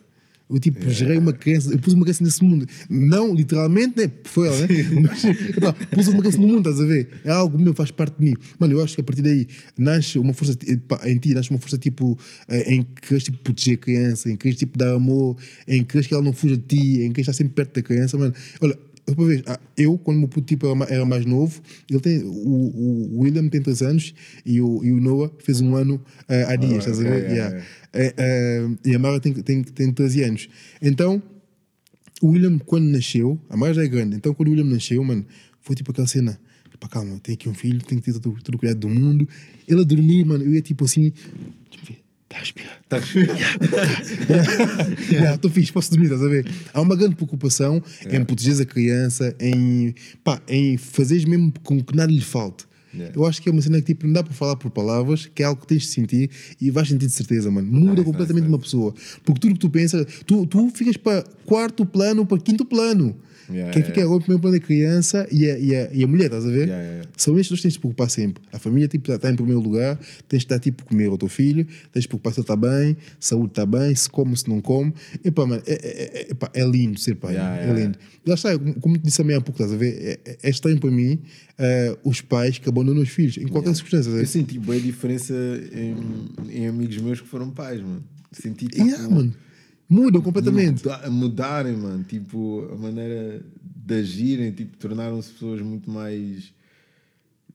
Speaker 1: Eu tipo, gerei uma criança, eu pus uma criança nesse mundo. Não literalmente, né? Foi ela, né? Mas epá, pus uma criança no mundo, estás a ver? É algo meu, faz parte de mim. Mano, eu acho que a partir daí nasce uma força em ti, nasce uma força tipo eh, em que queres tipo, proteger a criança, em que queres tipo dar amor, em que queres que ela não fuja de ti, em que queres estar sempre perto da criança, mano. Olha, vez, ah, eu, quando o meu puto tipo, era ma- era mais novo, ele tem, o, o William tem 3 anos e o, e o Noah fez um ano ah, há dias, estás a ver?
Speaker 2: yeah,
Speaker 1: Yeah. É, e a Mara tem, tem, tem 13 anos. Então, o William, quando nasceu, a Mara já é grande, então quando o William nasceu, mano, foi tipo aquela cena. Pá, calma, tem aqui um filho, tem que ter todo, todo o cuidado do mundo. Ele a dormir, mano, eu ia tipo assim. Deixa eu ver, tá a respirar.
Speaker 2: Tá
Speaker 1: Estou fixe, posso dormir, estás a ver? Há uma grande preocupação
Speaker 2: É.
Speaker 1: em proteger a criança, em, pá, em fazeres mesmo com que nada lhe falte.
Speaker 2: Yeah.
Speaker 1: Eu acho que é uma cena que tipo, não dá para falar por palavras, que é algo que tens de sentir e vais sentir de certeza, mano. Muda completamente uma pessoa. Porque tudo que tu pensas, tu, tu ficas para quarto plano, para quinto plano.
Speaker 2: Yeah,
Speaker 1: Quem
Speaker 2: yeah,
Speaker 1: fica agora primeiro plano é a criança e a, e, a, e a mulher, estás a ver?
Speaker 2: Yeah, yeah.
Speaker 1: São estes dois que tens de preocupar sempre. A família tipo, está em primeiro lugar, tens de estar tipo comer o teu filho, tens de preocupar se ele está bem, saúde está bem, se come, se não come. Epá, mano, é, é, é, é lindo ser pai,
Speaker 2: Yeah, yeah,
Speaker 1: é lindo. Lá está, como- te disse também há pouco, estás a ver? É, é- é estranho para mim eh, os pais que abandonam os filhos, em qualquer circunstância.
Speaker 2: Eu
Speaker 1: a
Speaker 2: senti boa diferença em, em amigos meus que foram pais, mano. Senti tipo,
Speaker 1: Yeah, mano. Mudam completamente.
Speaker 2: muda- mudarem, mano. Tipo, a maneira de agirem, tipo, tornaram-se pessoas muito mais.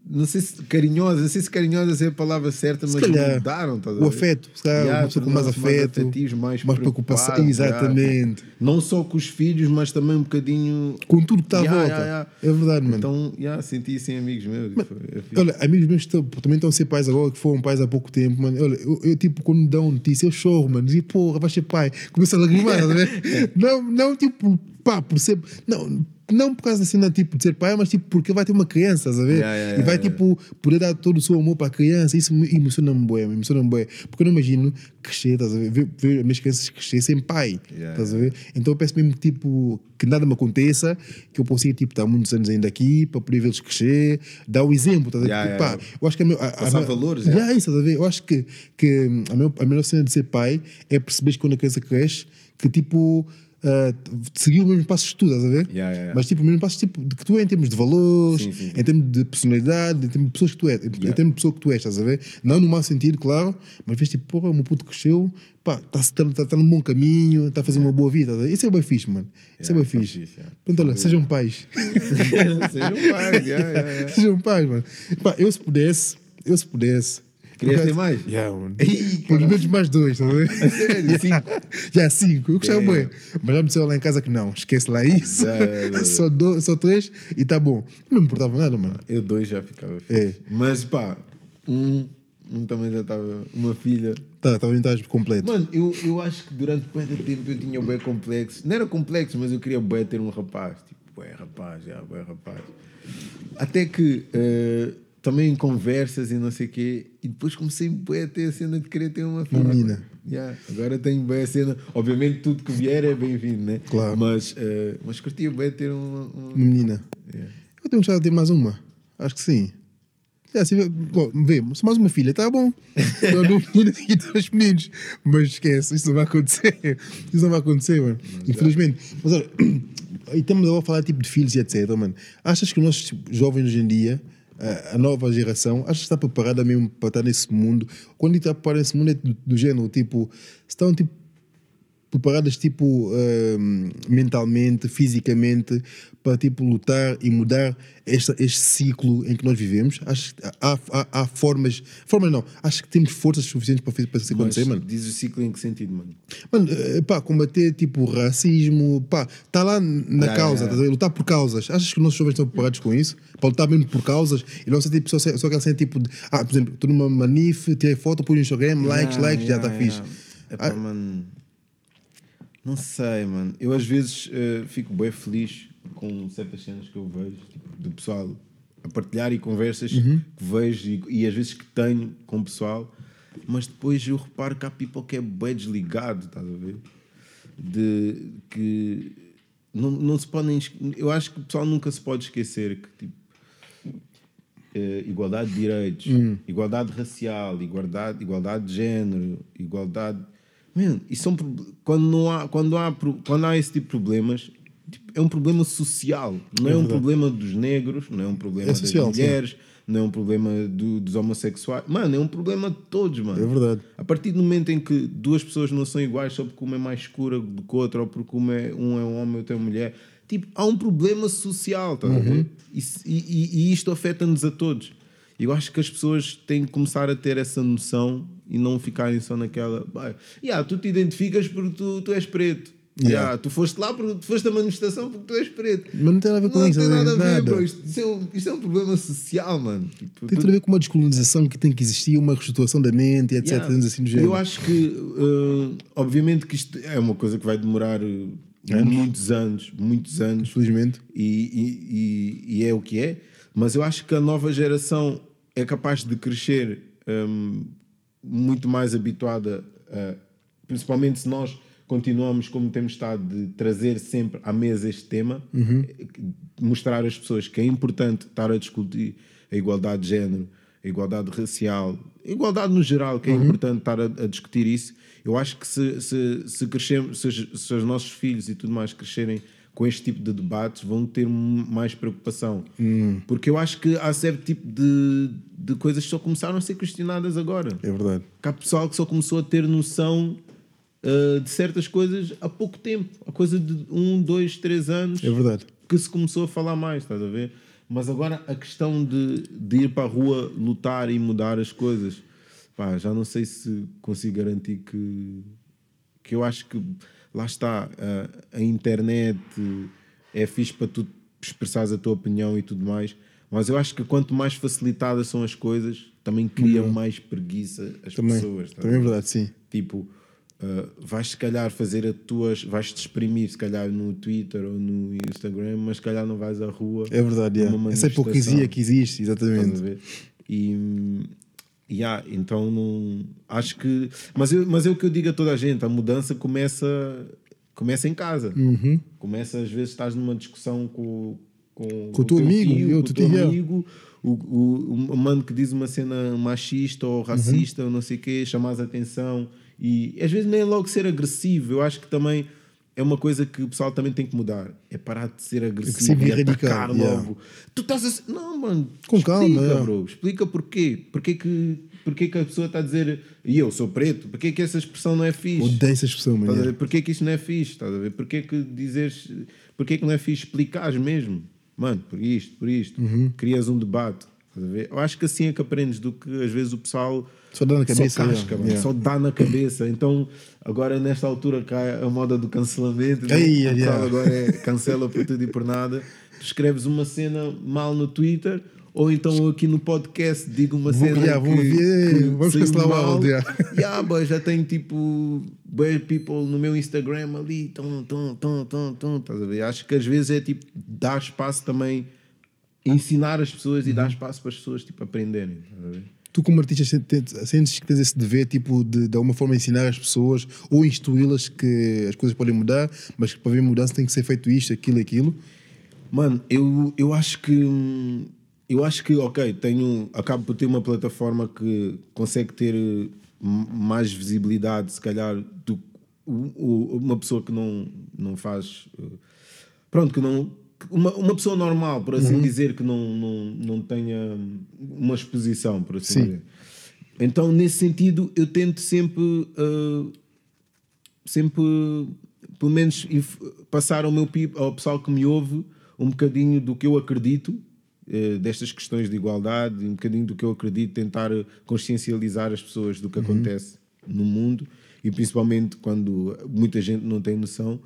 Speaker 2: Não sei se carinhosas, não sei se carinhosas é a palavra certa, mas
Speaker 1: calhar,
Speaker 2: mudaram. a
Speaker 1: o afeto, se calhar,
Speaker 2: Yeah,
Speaker 1: uma pessoa com mais afeto,
Speaker 2: afetivos, mais,
Speaker 1: mais preocupação.
Speaker 2: yeah.
Speaker 1: Exatamente.
Speaker 2: Não só com os filhos, mas também um bocadinho.
Speaker 1: Com tudo que está à
Speaker 2: Yeah,
Speaker 1: volta.
Speaker 2: yeah, yeah.
Speaker 1: É verdade, mano.
Speaker 2: Então, yeah, senti isso em amigos meus. foi- é.
Speaker 1: Olha, amigos meus estão- também estão a ser pais agora, que foram pais há pouco tempo, mano. Olha, eu, eu, tipo, quando me dão notícia, eu choro, mano. Digo, porra, vais ser pai. Começo a lagrimar, a ver? não, não, tipo, pá, por ser. Não, não por causa da cena, tipo, de ser pai, mas tipo, porque vai ter uma criança, estás a ver?
Speaker 2: Yeah, yeah,
Speaker 1: e vai,
Speaker 2: yeah,
Speaker 1: tipo, poder dar todo o seu amor para a criança. Isso me emociona-me bué, me emociona-me bué. Porque eu não imagino crescer, estás a ver? Ver, ver as minhas crianças crescer sem pai,
Speaker 2: Yeah,
Speaker 1: estás a ver? Então eu peço mesmo, tipo, que nada me aconteça, que eu consiga, tipo, estar muitos anos ainda aqui, para poder vê-los crescer, dar o exemplo, estás a ver?
Speaker 2: Yeah,
Speaker 1: Porque, pá, eu acho que a, meu- a, a,
Speaker 2: Passar
Speaker 1: a-
Speaker 2: valores,
Speaker 1: yeah. isso, estás a ver? Eu acho que, que a, meu, a melhor cena de ser pai é perceber que quando a criança cresce, que tipo. Uh, seguir o mesmo passo que tu, estás a ver?
Speaker 2: Yeah, yeah, yeah.
Speaker 1: Mas tipo, o mesmo passo tipo, de que tu é em termos de valores,
Speaker 2: Sim, sim, sim.
Speaker 1: em termos de personalidade, em termos de pessoas que tu és, em termos de pessoa que tu és, estás a ver? Não no mau sentido, claro, mas vês tipo, porra, o meu puto cresceu, pá, está tá, tá num bom caminho, está a fazer uma boa vida? Isso é bem fixe, mano. Isso é bem fixe.
Speaker 2: fixe, yeah.
Speaker 1: Portanto, olha, sejam pais.
Speaker 2: Sejam pais, yeah, yeah, yeah.
Speaker 1: Sejam pais, mano. Pá, eu se pudesse, eu se pudesse.
Speaker 2: Querias ter mais?
Speaker 1: Yeah, mano.
Speaker 2: Ih,
Speaker 1: Pelo menos mais dois, estás a ver?
Speaker 2: sério? Cinco?
Speaker 1: Já cinco. Eu gostava
Speaker 2: Yeah.
Speaker 1: bem. Mas já me disseram lá em casa que não. Esquece lá isso.
Speaker 2: Yeah,
Speaker 1: só, dois, só três e tá bom. Não me importava nada, mano.
Speaker 2: Eu dois já ficava fixe.
Speaker 1: É.
Speaker 2: Mas pá, um, um também já estava. Uma filha.
Speaker 1: Tá, estava em estágio completo.
Speaker 2: Mano, eu, eu acho que durante muito tempo eu tinha bué complexo. Não era complexo, mas eu queria bué ter um rapaz. Tipo, bué rapaz, já, bué rapaz. Até que, eh, também em conversas e não sei o quê. E depois comecei a ter a cena de querer ter uma filha.
Speaker 1: Menina.
Speaker 2: Yeah, agora tenho bem a cena. Obviamente, tudo que vier é bem-vindo, né?
Speaker 1: Claro.
Speaker 2: Mas, eh, mas curtia bem ter uma. uma-
Speaker 1: menina.
Speaker 2: Yeah.
Speaker 1: Eu tenho gostado de ter mais uma. Acho que sim. É, se, bom, vê, se mais uma filha, tá bom. Eu não aqui dois meninos. Mas esquece, isso não vai acontecer. Isso não vai acontecer, mano. Infelizmente. Mas olha, e estamos agora a falar tipo de filhos e etc, mano. Achas que os nossos tipo, jovens hoje em dia, a, nova geração, achas que está preparada mesmo para estar nesse mundo? Quando está preparada nesse mundo é do, do género, tipo, estão tipo preparadas tipo hum, mentalmente, fisicamente para tipo lutar e mudar esta, este ciclo em que nós vivemos? Acho que há, há, há formas, formas não, acho que temos forças suficientes para, para isso
Speaker 2: Mas
Speaker 1: acontecer, mano.
Speaker 2: diz o ciclo em que sentido, mano?
Speaker 1: Mano, eh, pá, combater tipo racismo, pá, está lá na causa, ver? lutar por causas. Achas que os nossos jovens estão preparados com isso? Para lutar mesmo por causas e não ser tipo, só, só aquela cena tipo de, ah, por exemplo, estou numa manif, tirei foto, pus no Instagram, likes, likes, já
Speaker 2: yeah,
Speaker 1: está fixe.
Speaker 2: yeah. Epá, mano. Não sei, mano. Eu às vezes eh, fico bem feliz com certas cenas que eu vejo, tipo, do pessoal a partilhar e conversas
Speaker 1: Uhum.
Speaker 2: que vejo e, e às vezes que tenho com o pessoal, mas depois eu reparo que há people que é bem desligado, estás a ver? De que não, não se podem. Eu acho que o pessoal nunca se pode esquecer que tipo, eh, igualdade de direitos, igualdade racial, igualdade, igualdade de género, igualdade. Man, isso são, prob- quando, não há, quando, há, quando há esse tipo de problemas, tipo, é um problema social, não é, um problema dos negros, não é um problema
Speaker 1: É social,
Speaker 2: das
Speaker 1: sim.
Speaker 2: mulheres, não é um problema do- dos homossexuais. Mano, é um problema de todos, mano.
Speaker 1: É verdade.
Speaker 2: A partir do momento em que duas pessoas não são iguais só porque uma é mais escura do que outra ou porque uma é, um é um homem e outra é mulher, tipo, há um problema social, tá
Speaker 1: Uhum.
Speaker 2: E, e- e isto afeta-nos a todos. Eu acho que as pessoas têm que começar a ter essa noção e não ficarem só naquela. "Bah, Yeah, tu te identificas porque tu, tu és preto.
Speaker 1: Yeah.
Speaker 2: Yeah, tu foste lá porque tu foste a manifestação porque tu és preto.
Speaker 1: Mas não tem nada a ver com
Speaker 2: não
Speaker 1: isso,
Speaker 2: tem
Speaker 1: né?
Speaker 2: nada a ver,
Speaker 1: Nada.
Speaker 2: bro. Isto, isto é um, isto é um problema social, mano. Tipo,
Speaker 1: Tem
Speaker 2: tu-
Speaker 1: tudo a ver com uma descolonização que tem que existir, uma reestruturação da mente, etc.
Speaker 2: Yeah.
Speaker 1: Assim.
Speaker 2: Eu acho que, uh, obviamente, que isto é uma coisa que vai demorar uh, muitos anos, muitos anos,
Speaker 1: Infelizmente.
Speaker 2: e, e- e- e é o que é. Mas eu acho que a nova geração é capaz de crescer um, muito mais habituada, a- principalmente se nós continuamos como temos estado de trazer sempre à mesa este tema, mostrar às pessoas que é importante estar a discutir a igualdade de género, a igualdade racial, a igualdade no geral, que é importante estar a, a discutir isso. Eu acho que se, se, se crescermos, se, se os nossos filhos e tudo mais crescerem com este tipo de debates, vão ter mais preocupação. Porque eu acho que há certo tipo de, de coisas que só começaram a ser questionadas agora.
Speaker 1: É verdade.
Speaker 2: Que há pessoal que só começou a ter noção uh, de certas coisas há pouco tempo, há coisa de um, dois, três anos
Speaker 1: É verdade.
Speaker 2: que se começou a falar mais, estás a ver? Mas agora a questão de, de ir para a rua lutar e mudar as coisas, pá, já não sei se consigo garantir que, que eu acho que lá está, a, a internet é fixe para tu expressares a tua opinião e tudo mais, mas eu acho que quanto mais facilitadas são as coisas, também criam mais preguiça as
Speaker 1: Também.
Speaker 2: pessoas. a
Speaker 1: Também é
Speaker 2: ver?
Speaker 1: verdade, sim.
Speaker 2: Tipo, uh, vais se calhar fazer as tuas, vais te exprimir se calhar no Twitter ou no Instagram, mas se calhar não vais à rua.
Speaker 1: É verdade,
Speaker 2: numa
Speaker 1: Essa hipocrisia
Speaker 2: manifestação.
Speaker 1: que existe, exatamente.
Speaker 2: E yeah, então não acho que. Mas, eu, mas é o que eu digo a toda a gente: a mudança começa, começa em casa.
Speaker 1: Uhum.
Speaker 2: Começa, às vezes, estás numa discussão com, com,
Speaker 1: Com o teu amigo,
Speaker 2: tio,
Speaker 1: eu,
Speaker 2: com o teu amigo, o, o, o mano que diz uma cena machista ou racista ou não sei o quê, chamar a atenção. E às vezes nem é logo ser agressivo. Eu acho que também é uma coisa que o pessoal também tem que mudar. É parar de ser agressivo
Speaker 1: Agressivo e
Speaker 2: atacar
Speaker 1: radical, yeah.
Speaker 2: logo. Tu estás a... ser- Não, mano.
Speaker 1: Com
Speaker 2: explica,
Speaker 1: calma, é.
Speaker 2: bro. Explica porquê. Porquê que, porquê que a pessoa está a dizer e eu sou preto? Porquê que essa expressão não é fixe?
Speaker 1: Odeio essa expressão, mano.
Speaker 2: Porquê que isto não é fixe? Estás a ver? Porquê que dizeres. Porquê que não é fixe explicares mesmo? Mano, por isto, por isto.
Speaker 1: Uhum.
Speaker 2: Crias um debate. Eu acho que assim é que aprendes do que às vezes o pessoal.
Speaker 1: Só dá na cabeça,
Speaker 2: Só, casca,
Speaker 1: yeah.
Speaker 2: só dá na cabeça. Então, agora nesta altura cai a moda do cancelamento. né?
Speaker 1: Ei, yeah.
Speaker 2: agora é cancela por tudo e por nada. Tu escreves uma cena mal no Twitter. Ou então aqui no podcast digo uma
Speaker 1: Vou-
Speaker 2: cena
Speaker 1: yeah,
Speaker 2: que,
Speaker 1: ver,
Speaker 2: que
Speaker 1: vamos cancelar o
Speaker 2: mal.
Speaker 1: áudio, yeah.
Speaker 2: Yeah, boy, já tenho tipo bem people no meu Instagram ali, tum, tum, estás a ver? Acho que às vezes é tipo dar espaço também ensinar as pessoas e dar
Speaker 1: Uhum.
Speaker 2: espaço para as pessoas tipo, aprenderem.
Speaker 1: Tu, como artista, sentes que tens esse dever, tipo, de, de alguma forma ensinar as pessoas ou instruí-las que as coisas podem mudar, mas que para haver mudança tem que ser feito isto, aquilo e aquilo.
Speaker 2: Mano, eu, eu acho que. Eu acho que, ok, tenho, acabo por ter uma plataforma que consegue ter mais visibilidade, se calhar, do uma pessoa que não, não faz. eh, Pronto, que não. Uma, uma pessoa normal, por assim dizer, que não, não, não tenha uma exposição, por assim
Speaker 1: Sim.
Speaker 2: dizer. Então, nesse sentido, eu tento sempre. eh, sempre, pelo menos, passar ao meu ao pessoal que me ouve um bocadinho do que eu acredito eh, destas questões de igualdade, um bocadinho do que eu acredito, tentar consciencializar as pessoas do que acontece no mundo e principalmente quando muita gente não tem noção.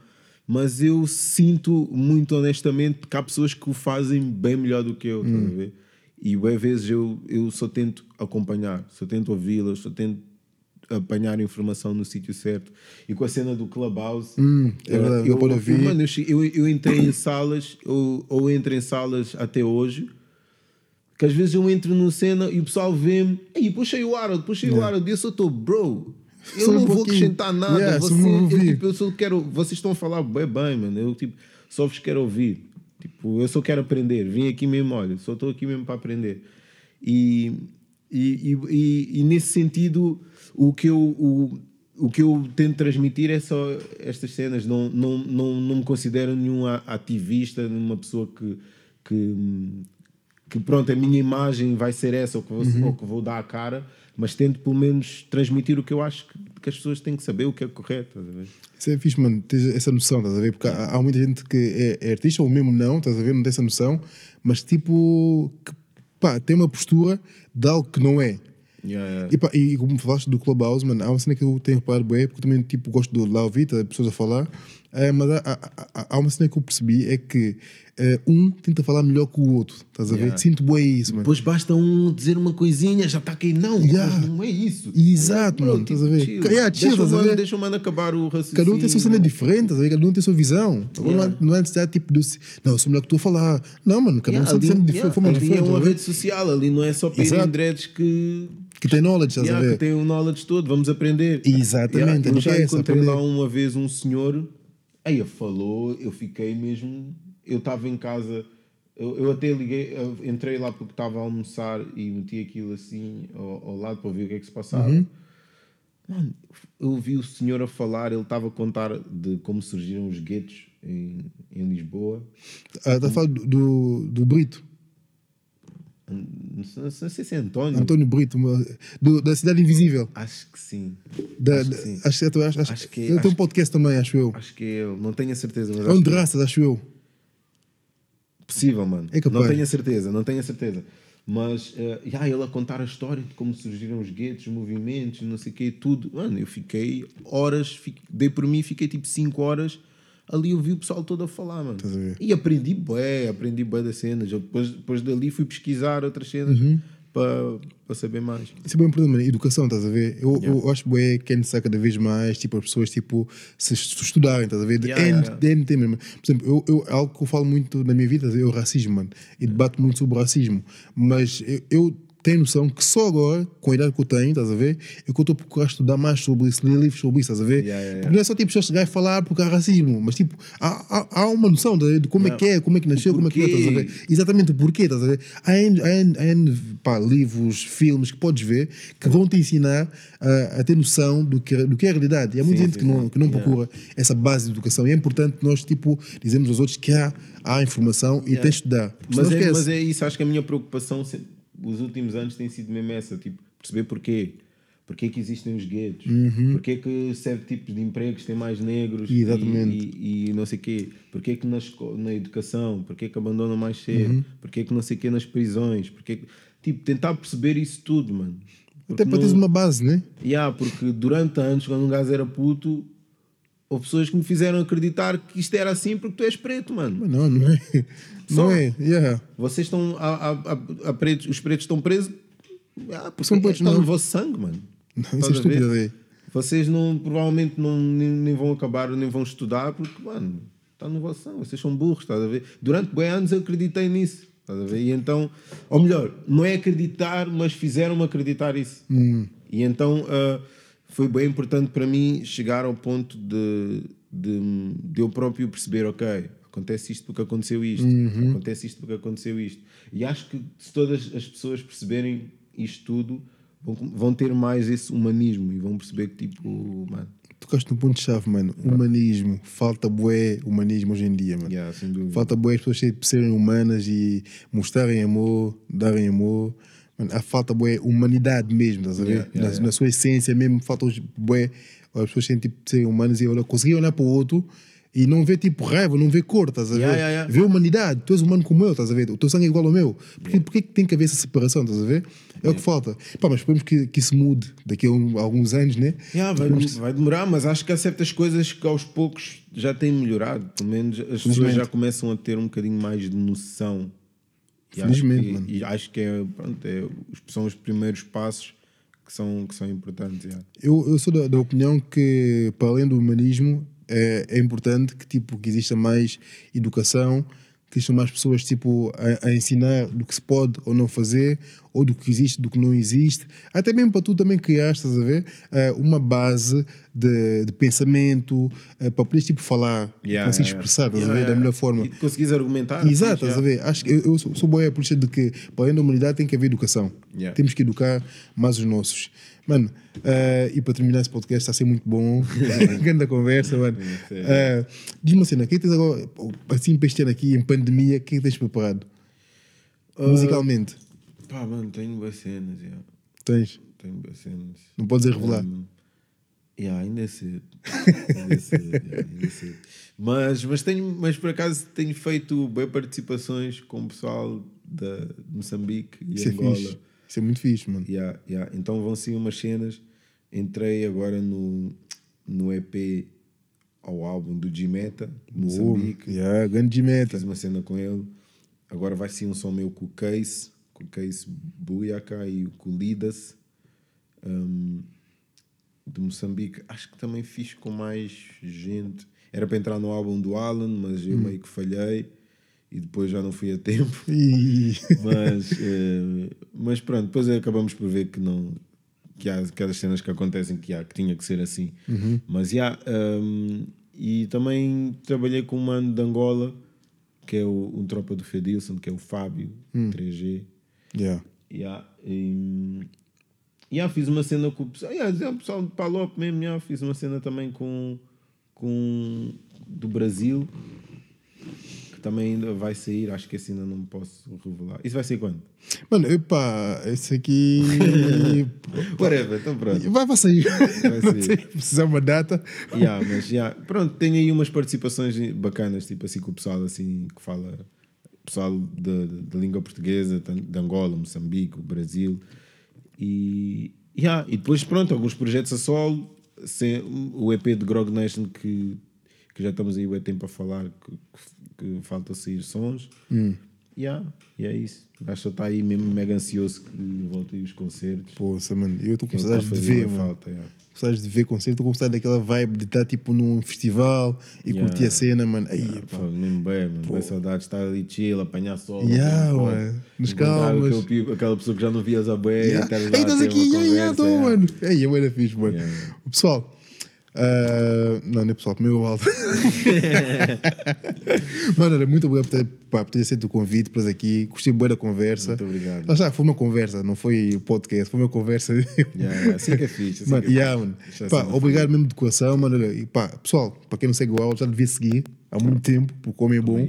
Speaker 2: Mas eu sinto muito honestamente que há pessoas que o fazem bem melhor do que eu, estás a ver? E bem vezes eu, eu só tento acompanhar, só tento ouvi-las, só tento apanhar informação no sítio certo. E com a cena do Clubhouse,
Speaker 1: é verdade,
Speaker 2: eu,
Speaker 1: não pode
Speaker 2: eu,
Speaker 1: ouvir.
Speaker 2: mano, eu, eu, eu entrei em salas, ou, ou entro em salas até hoje, que às vezes eu entro no cena e o pessoal vê-me, ei, puxei o Harold, puxei o Harold, e eu só estou, bro. Eu
Speaker 1: Só um
Speaker 2: não vou acrescentar nada.
Speaker 1: Yeah,
Speaker 2: você, eu, tipo, eu só quero. Vocês estão a falar bem, bem, mano. Eu tipo, só vos quero ouvir. Tipo, eu só quero aprender. Vim aqui mesmo, olha, só estou aqui mesmo para aprender. E, e, e, e- e nesse sentido, o que eu. O, o que eu tento transmitir é só estas cenas. Não, não, não, não me considero nenhum ativista, nenhuma pessoa que, que, que pronto, a minha imagem vai ser essa, ou que vou, ou que vou dar a cara, mas tento pelo menos transmitir o que eu acho que, que as pessoas têm que saber, o que é correto.
Speaker 1: Isso é fixe, mano, tens essa noção, estás a ver? Porque há, há muita gente que é, é artista ou mesmo não, estás a ver? Não tem essa noção, mas tipo, que, pá, tem uma postura de algo que não é.
Speaker 2: Yeah, yeah.
Speaker 1: E, pá, e como falaste do Clubhouse, mano, há uma cena que eu tenho reparado bem, porque também tipo, gosto de lá ouvir, tá, pessoas a falar, eh, mas há, há- há- uma cena que eu percebi, é que eh, um tenta falar melhor que o outro, estás a ver?
Speaker 2: Yeah.
Speaker 1: Sinto bem isso, mano.
Speaker 2: Depois basta um dizer uma coisinha, já está a cair. Não,
Speaker 1: Yeah.
Speaker 2: não é isso.
Speaker 1: Exato,
Speaker 2: Bro,
Speaker 1: mano, estás a ver?
Speaker 2: chill.
Speaker 1: Yeah, chill,
Speaker 2: deixa, o
Speaker 1: a
Speaker 2: mano,
Speaker 1: ver?
Speaker 2: deixa o mano acabar o raciocínio.
Speaker 1: Cada um tem sua cena diferente, estás a ver? cada um tem sua visão. Agora
Speaker 2: Yeah.
Speaker 1: não, é, não é necessidade tipo de. Não, eu sou melhor que estou a falar. Não, mano, cada um
Speaker 2: Yeah,
Speaker 1: tem
Speaker 2: ali,
Speaker 1: sempre
Speaker 2: yeah,
Speaker 1: forma
Speaker 2: ali
Speaker 1: diferente.
Speaker 2: é uma rede social, ali não é só irem dreads que,
Speaker 1: Que tem knowledge, estás
Speaker 2: yeah,
Speaker 1: a
Speaker 2: que
Speaker 1: ver?
Speaker 2: tem o knowledge todo, vamos aprender.
Speaker 1: Exatamente,
Speaker 2: eu
Speaker 1: não
Speaker 2: já encontrei lá uma vez um senhor, aí falou, eu fiquei mesmo. Eu estava em casa, eu, eu até liguei, eu entrei lá porque estava a almoçar e meti aquilo assim ao, ao lado para ver o que é que se passava.
Speaker 1: Uhum.
Speaker 2: Mano, eu ouvi o senhor a falar, ele estava a contar de como surgiram os guetos em, em Lisboa.
Speaker 1: Ah, Está a falar do, do Brito,
Speaker 2: Não sei, se é António.
Speaker 1: António Brito, do- da Cidade Invisível.
Speaker 2: Acho que sim.
Speaker 1: Da,
Speaker 2: Acho que sim.
Speaker 1: acho, que- acho, acho,
Speaker 2: Acho que-
Speaker 1: ele tem
Speaker 2: acho-
Speaker 1: um podcast também, acho eu.
Speaker 2: Acho que é ele, não tenho a certeza, mas
Speaker 1: É um de raças, acho eu.
Speaker 2: possível, mano.
Speaker 1: É capaz.
Speaker 2: Não tenho a certeza, não tenho a certeza. Mas eh, já ele a contar a história de como surgiram os guetos, os movimentos, não sei o quê, tudo. Mano, eu fiquei horas, fiquei, dei por mim, fiquei tipo 5 horas ali eu vi o pessoal todo a falar, mano.
Speaker 1: A?
Speaker 2: E aprendi bué, aprendi bué das cenas. Eu depois, depois dali fui pesquisar outras cenas
Speaker 1: Uhum.
Speaker 2: para para saber mais.
Speaker 1: Isso é bem importante, mano. Educação, estás a ver? Eu, eu acho bué que é necessário cada vez mais, tipo, as pessoas, tipo, se estudarem, estás a ver? De
Speaker 2: Yeah,
Speaker 1: N,
Speaker 2: yeah,
Speaker 1: N temas, mano. Por exemplo, eu, eu, algo que eu falo muito na minha vida é o racismo, mano. E debato muito sobre o racismo. Mas eu, eu tenho noção que só agora, com a idade que eu tenho, estás a ver? É que eu estou a procurar estudar mais sobre isso, ler livros sobre isso, estás a ver?
Speaker 2: Yeah, yeah, yeah.
Speaker 1: Porque não é só tipo só chegar e falar porque há racismo, mas tipo, há, há, há uma noção de, de como é que é, como é que nasceu, como é que é, estás a ver? Exatamente o porquê, estás a ver? Há N, há N, há N, pá, livros, filmes que podes ver que vão te ensinar a, a ter noção do que, do que é a realidade. E há muita
Speaker 2: Sim,
Speaker 1: gente
Speaker 2: sim,
Speaker 1: que não, que não
Speaker 2: Yeah.
Speaker 1: procura essa base de educação. E é importante nós, tipo, dizemos aos outros que há, há informação e tens de estudar.
Speaker 2: Mas é, mas é isso, acho que a minha preocupação se- os últimos anos tem sido mesmo essa, tipo, perceber porquê. Porquê que existem os guetos? Porquê que certos tipos de empregos têm mais negros e-
Speaker 1: Exatamente.
Speaker 2: E, e não sei quê? Porquê que na, esco- na educação? Porquê que abandonam mais cedo? Porquê que não sei quê nas prisões? Porquê que... Tipo, tentar perceber isso tudo, mano. Porque
Speaker 1: Até para teres
Speaker 2: não-
Speaker 1: uma base, né?
Speaker 2: Yeah, porque durante anos, quando um gajo era puto, houve pessoas que me fizeram acreditar que isto era assim porque tu és preto, mano.
Speaker 1: Mas não, não é. Não
Speaker 2: Só-
Speaker 1: é. Yeah.
Speaker 2: Vocês estão. A, a- a- pretos, os pretos estão presos. Ah, porque
Speaker 1: São pretos,
Speaker 2: está
Speaker 1: não.
Speaker 2: no vosso sangue, mano.
Speaker 1: Não, isso é estúpido aí.
Speaker 2: Vocês não, provavelmente não, nem, nem vão acabar, nem vão estudar, porque, mano, está no vosso sangue. Vocês são burros, estás a ver? Durante bem anos eu acreditei nisso. Estás a ver? E então, ou melhor, não é acreditar, mas fizeram-me acreditar isso. E então ah, foi bem importante para mim chegar ao ponto de, de, de eu próprio perceber, ok, acontece isto porque aconteceu isto, acontece isto porque aconteceu isto. E acho que se todas as pessoas perceberem isto tudo, vão, vão ter mais esse humanismo e vão perceber que tipo, mano,
Speaker 1: Tocaste no ponto-chave, mano. Humanismo. Falta bué humanismo hoje em dia, mano.
Speaker 2: yeah.
Speaker 1: Falta bué as pessoas serem humanas e mostrarem amor, darem amor. Mano, a falta bué humanidade mesmo, estás a ver?
Speaker 2: Yeah, yeah,
Speaker 1: na, na sua essência mesmo, falta bué as pessoas serem, tipo, serem humanas e conseguir olhar para o outro e não ver tipo raiva, não ver cor, estás a ver?
Speaker 2: Yeah, yeah, yeah.
Speaker 1: Ver humanidade, tu és humano como eu, estás a ver? O teu sangue é igual ao meu. Porquê, porquê que tem que haver essa separação, estás a ver? É o que falta. Pá, mas esperemos que, que isso mude daqui a, um- a alguns anos, né?
Speaker 2: Yeah, vai, vai demorar, mas acho que há certas coisas que aos poucos já têm melhorado. Pelo menos as pessoas já começam a ter um bocadinho mais de noção. E acho
Speaker 1: Felizmente,
Speaker 2: que-. E acho que é, pronto, é, são os primeiros passos que são, que são importantes. yeah.
Speaker 1: Eu, eu sou da, da opinião que, para além do humanismo, é, é importante que, tipo, que exista mais educação, que existam mais pessoas tipo, a, a ensinar do que se pode ou não fazer, ou do que existe, do que não existe. Até mesmo para tu também criar, estás a ver, eh, uma base de, de pensamento eh, para poderes tipo, falar,
Speaker 2: Yeah,
Speaker 1: conseguir
Speaker 2: yeah,
Speaker 1: expressar, estás a
Speaker 2: yeah,
Speaker 1: ver, da melhor forma.
Speaker 2: E conseguires argumentar.
Speaker 1: Exato, estás a ver? Acho que eu, eu sou, sou boa polícia de que, para além da humanidade, tem que haver educação.
Speaker 2: Yeah.
Speaker 1: Temos que educar mais os nossos. Mano, eh, e para terminar esse podcast, está a ser muito bom. Grande conversa, mano. Eh, Diz-me uma cena, o que tens agora, assim, para este ano aqui, em pandemia, o que é que tens preparado?
Speaker 2: Ah,
Speaker 1: Musicalmente,
Speaker 2: Pá, mano, tenho boas cenas. Yeah.
Speaker 1: tens?
Speaker 2: Tenho boas cenas.
Speaker 1: Não podes revelar.
Speaker 2: Um, yeah, ainda é cedo. Ainda é cedo, yeah, ainda é cedo. Mas, mas, tenho, mas por acaso tenho feito bem participações com o pessoal da de Moçambique e
Speaker 1: Isso é
Speaker 2: Angola.
Speaker 1: fixe. Isso é muito fixe, mano.
Speaker 2: Yeah, yeah. Então vão ser umas cenas. Entrei agora no, no EP ao álbum do G-Meta, Moçambique.
Speaker 1: Yeah, grande meta.
Speaker 2: Fiz uma cena com ele. Agora vai ser um som meu com o Case, Case Buyaka e o Lidas um, de Moçambique. Acho que também fiz com mais gente. Era para entrar no álbum do Alan, mas eu meio que falhei e depois já não fui a tempo. Mas, eh, mas pronto, depois acabamos por ver que não. Que há aquelas cenas que acontecem que, há, que tinha que ser assim. Mas já. um, e também trabalhei com um mano de Angola, que é o, um tropa do Fedilson, que é o Fábio, 3G.
Speaker 1: Yeah.
Speaker 2: Yeah, e, yeah, fiz uma cena com o pessoal, yeah, o pessoal de Palop mesmo, yeah, fiz uma cena também com, com do Brasil, que também ainda vai sair, acho que esse ainda não posso revelar. Isso vai ser quando?
Speaker 1: Mano, epá, esse aqui.
Speaker 2: Whatever, então pronto.
Speaker 1: vai, vai sair. Não
Speaker 2: sair.
Speaker 1: sei precisar uma data.
Speaker 2: Yeah, mas yeah, pronto, tenho aí umas participações bacanas, tipo assim, com o pessoal assim que fala, pessoal da língua portuguesa, de Angola, Moçambique, Brasil. E, yeah, e depois, pronto, alguns projetos a solo, sem- o EP de Grog Nation que, que já estamos aí o tempo a falar, que, que falta sair sons. Yeah, e é isso. Acho que está aí mesmo mega ansioso que voltem os concertos.
Speaker 1: Poxa, mano, eu estou com
Speaker 2: Que
Speaker 1: saudades
Speaker 2: a
Speaker 1: de ver, mano.
Speaker 2: falta, yeah.
Speaker 1: Saudades de ver concerto, saudades daquela vibe de estar tipo num festival e
Speaker 2: Yeah.
Speaker 1: curtir a cena, mano. Aí, pá.
Speaker 2: Pô, mesmo bem, mano. Bem saudade de estar ali chill, apanhar sol.
Speaker 1: Yeah,
Speaker 2: pô,
Speaker 1: mano. Nos calmas.
Speaker 2: aquele aquela pessoa que já não vias a bué.
Speaker 1: Yeah.
Speaker 2: e estar lá
Speaker 1: Ei,
Speaker 2: a
Speaker 1: estás aqui, yeah, yeah, tô,
Speaker 2: yeah.
Speaker 1: mano. Ei, é muito fixe, mano.
Speaker 2: Yeah.
Speaker 1: Pessoal, ah, não, não é pessoal, meu alto. mano, era muito obrigado por ter, pá, por ter aceito o convite para aqui. Gostei bem da conversa.
Speaker 2: Muito obrigado.
Speaker 1: Lá está, foi uma conversa, não foi podcast, foi uma conversa.
Speaker 2: Yeah, yeah, assim que é fixe. Assim
Speaker 1: Mano,
Speaker 2: é
Speaker 1: yeah, mano. Pá,
Speaker 2: assim,
Speaker 1: obrigado mesmo de coração, mano. E pá, pessoal, para quem não segue o Al, já devia seguir há muito tempo, porque o homem é bom.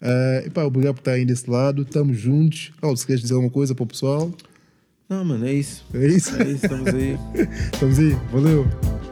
Speaker 1: Ah, e pá, obrigado por estar aí desse lado. Estamos juntos. Al, se queres dizer alguma coisa para o pessoal,
Speaker 2: Não, mano, é isso.
Speaker 1: é isso.
Speaker 2: É isso, estamos aí.
Speaker 1: Estamos aí. Valeu.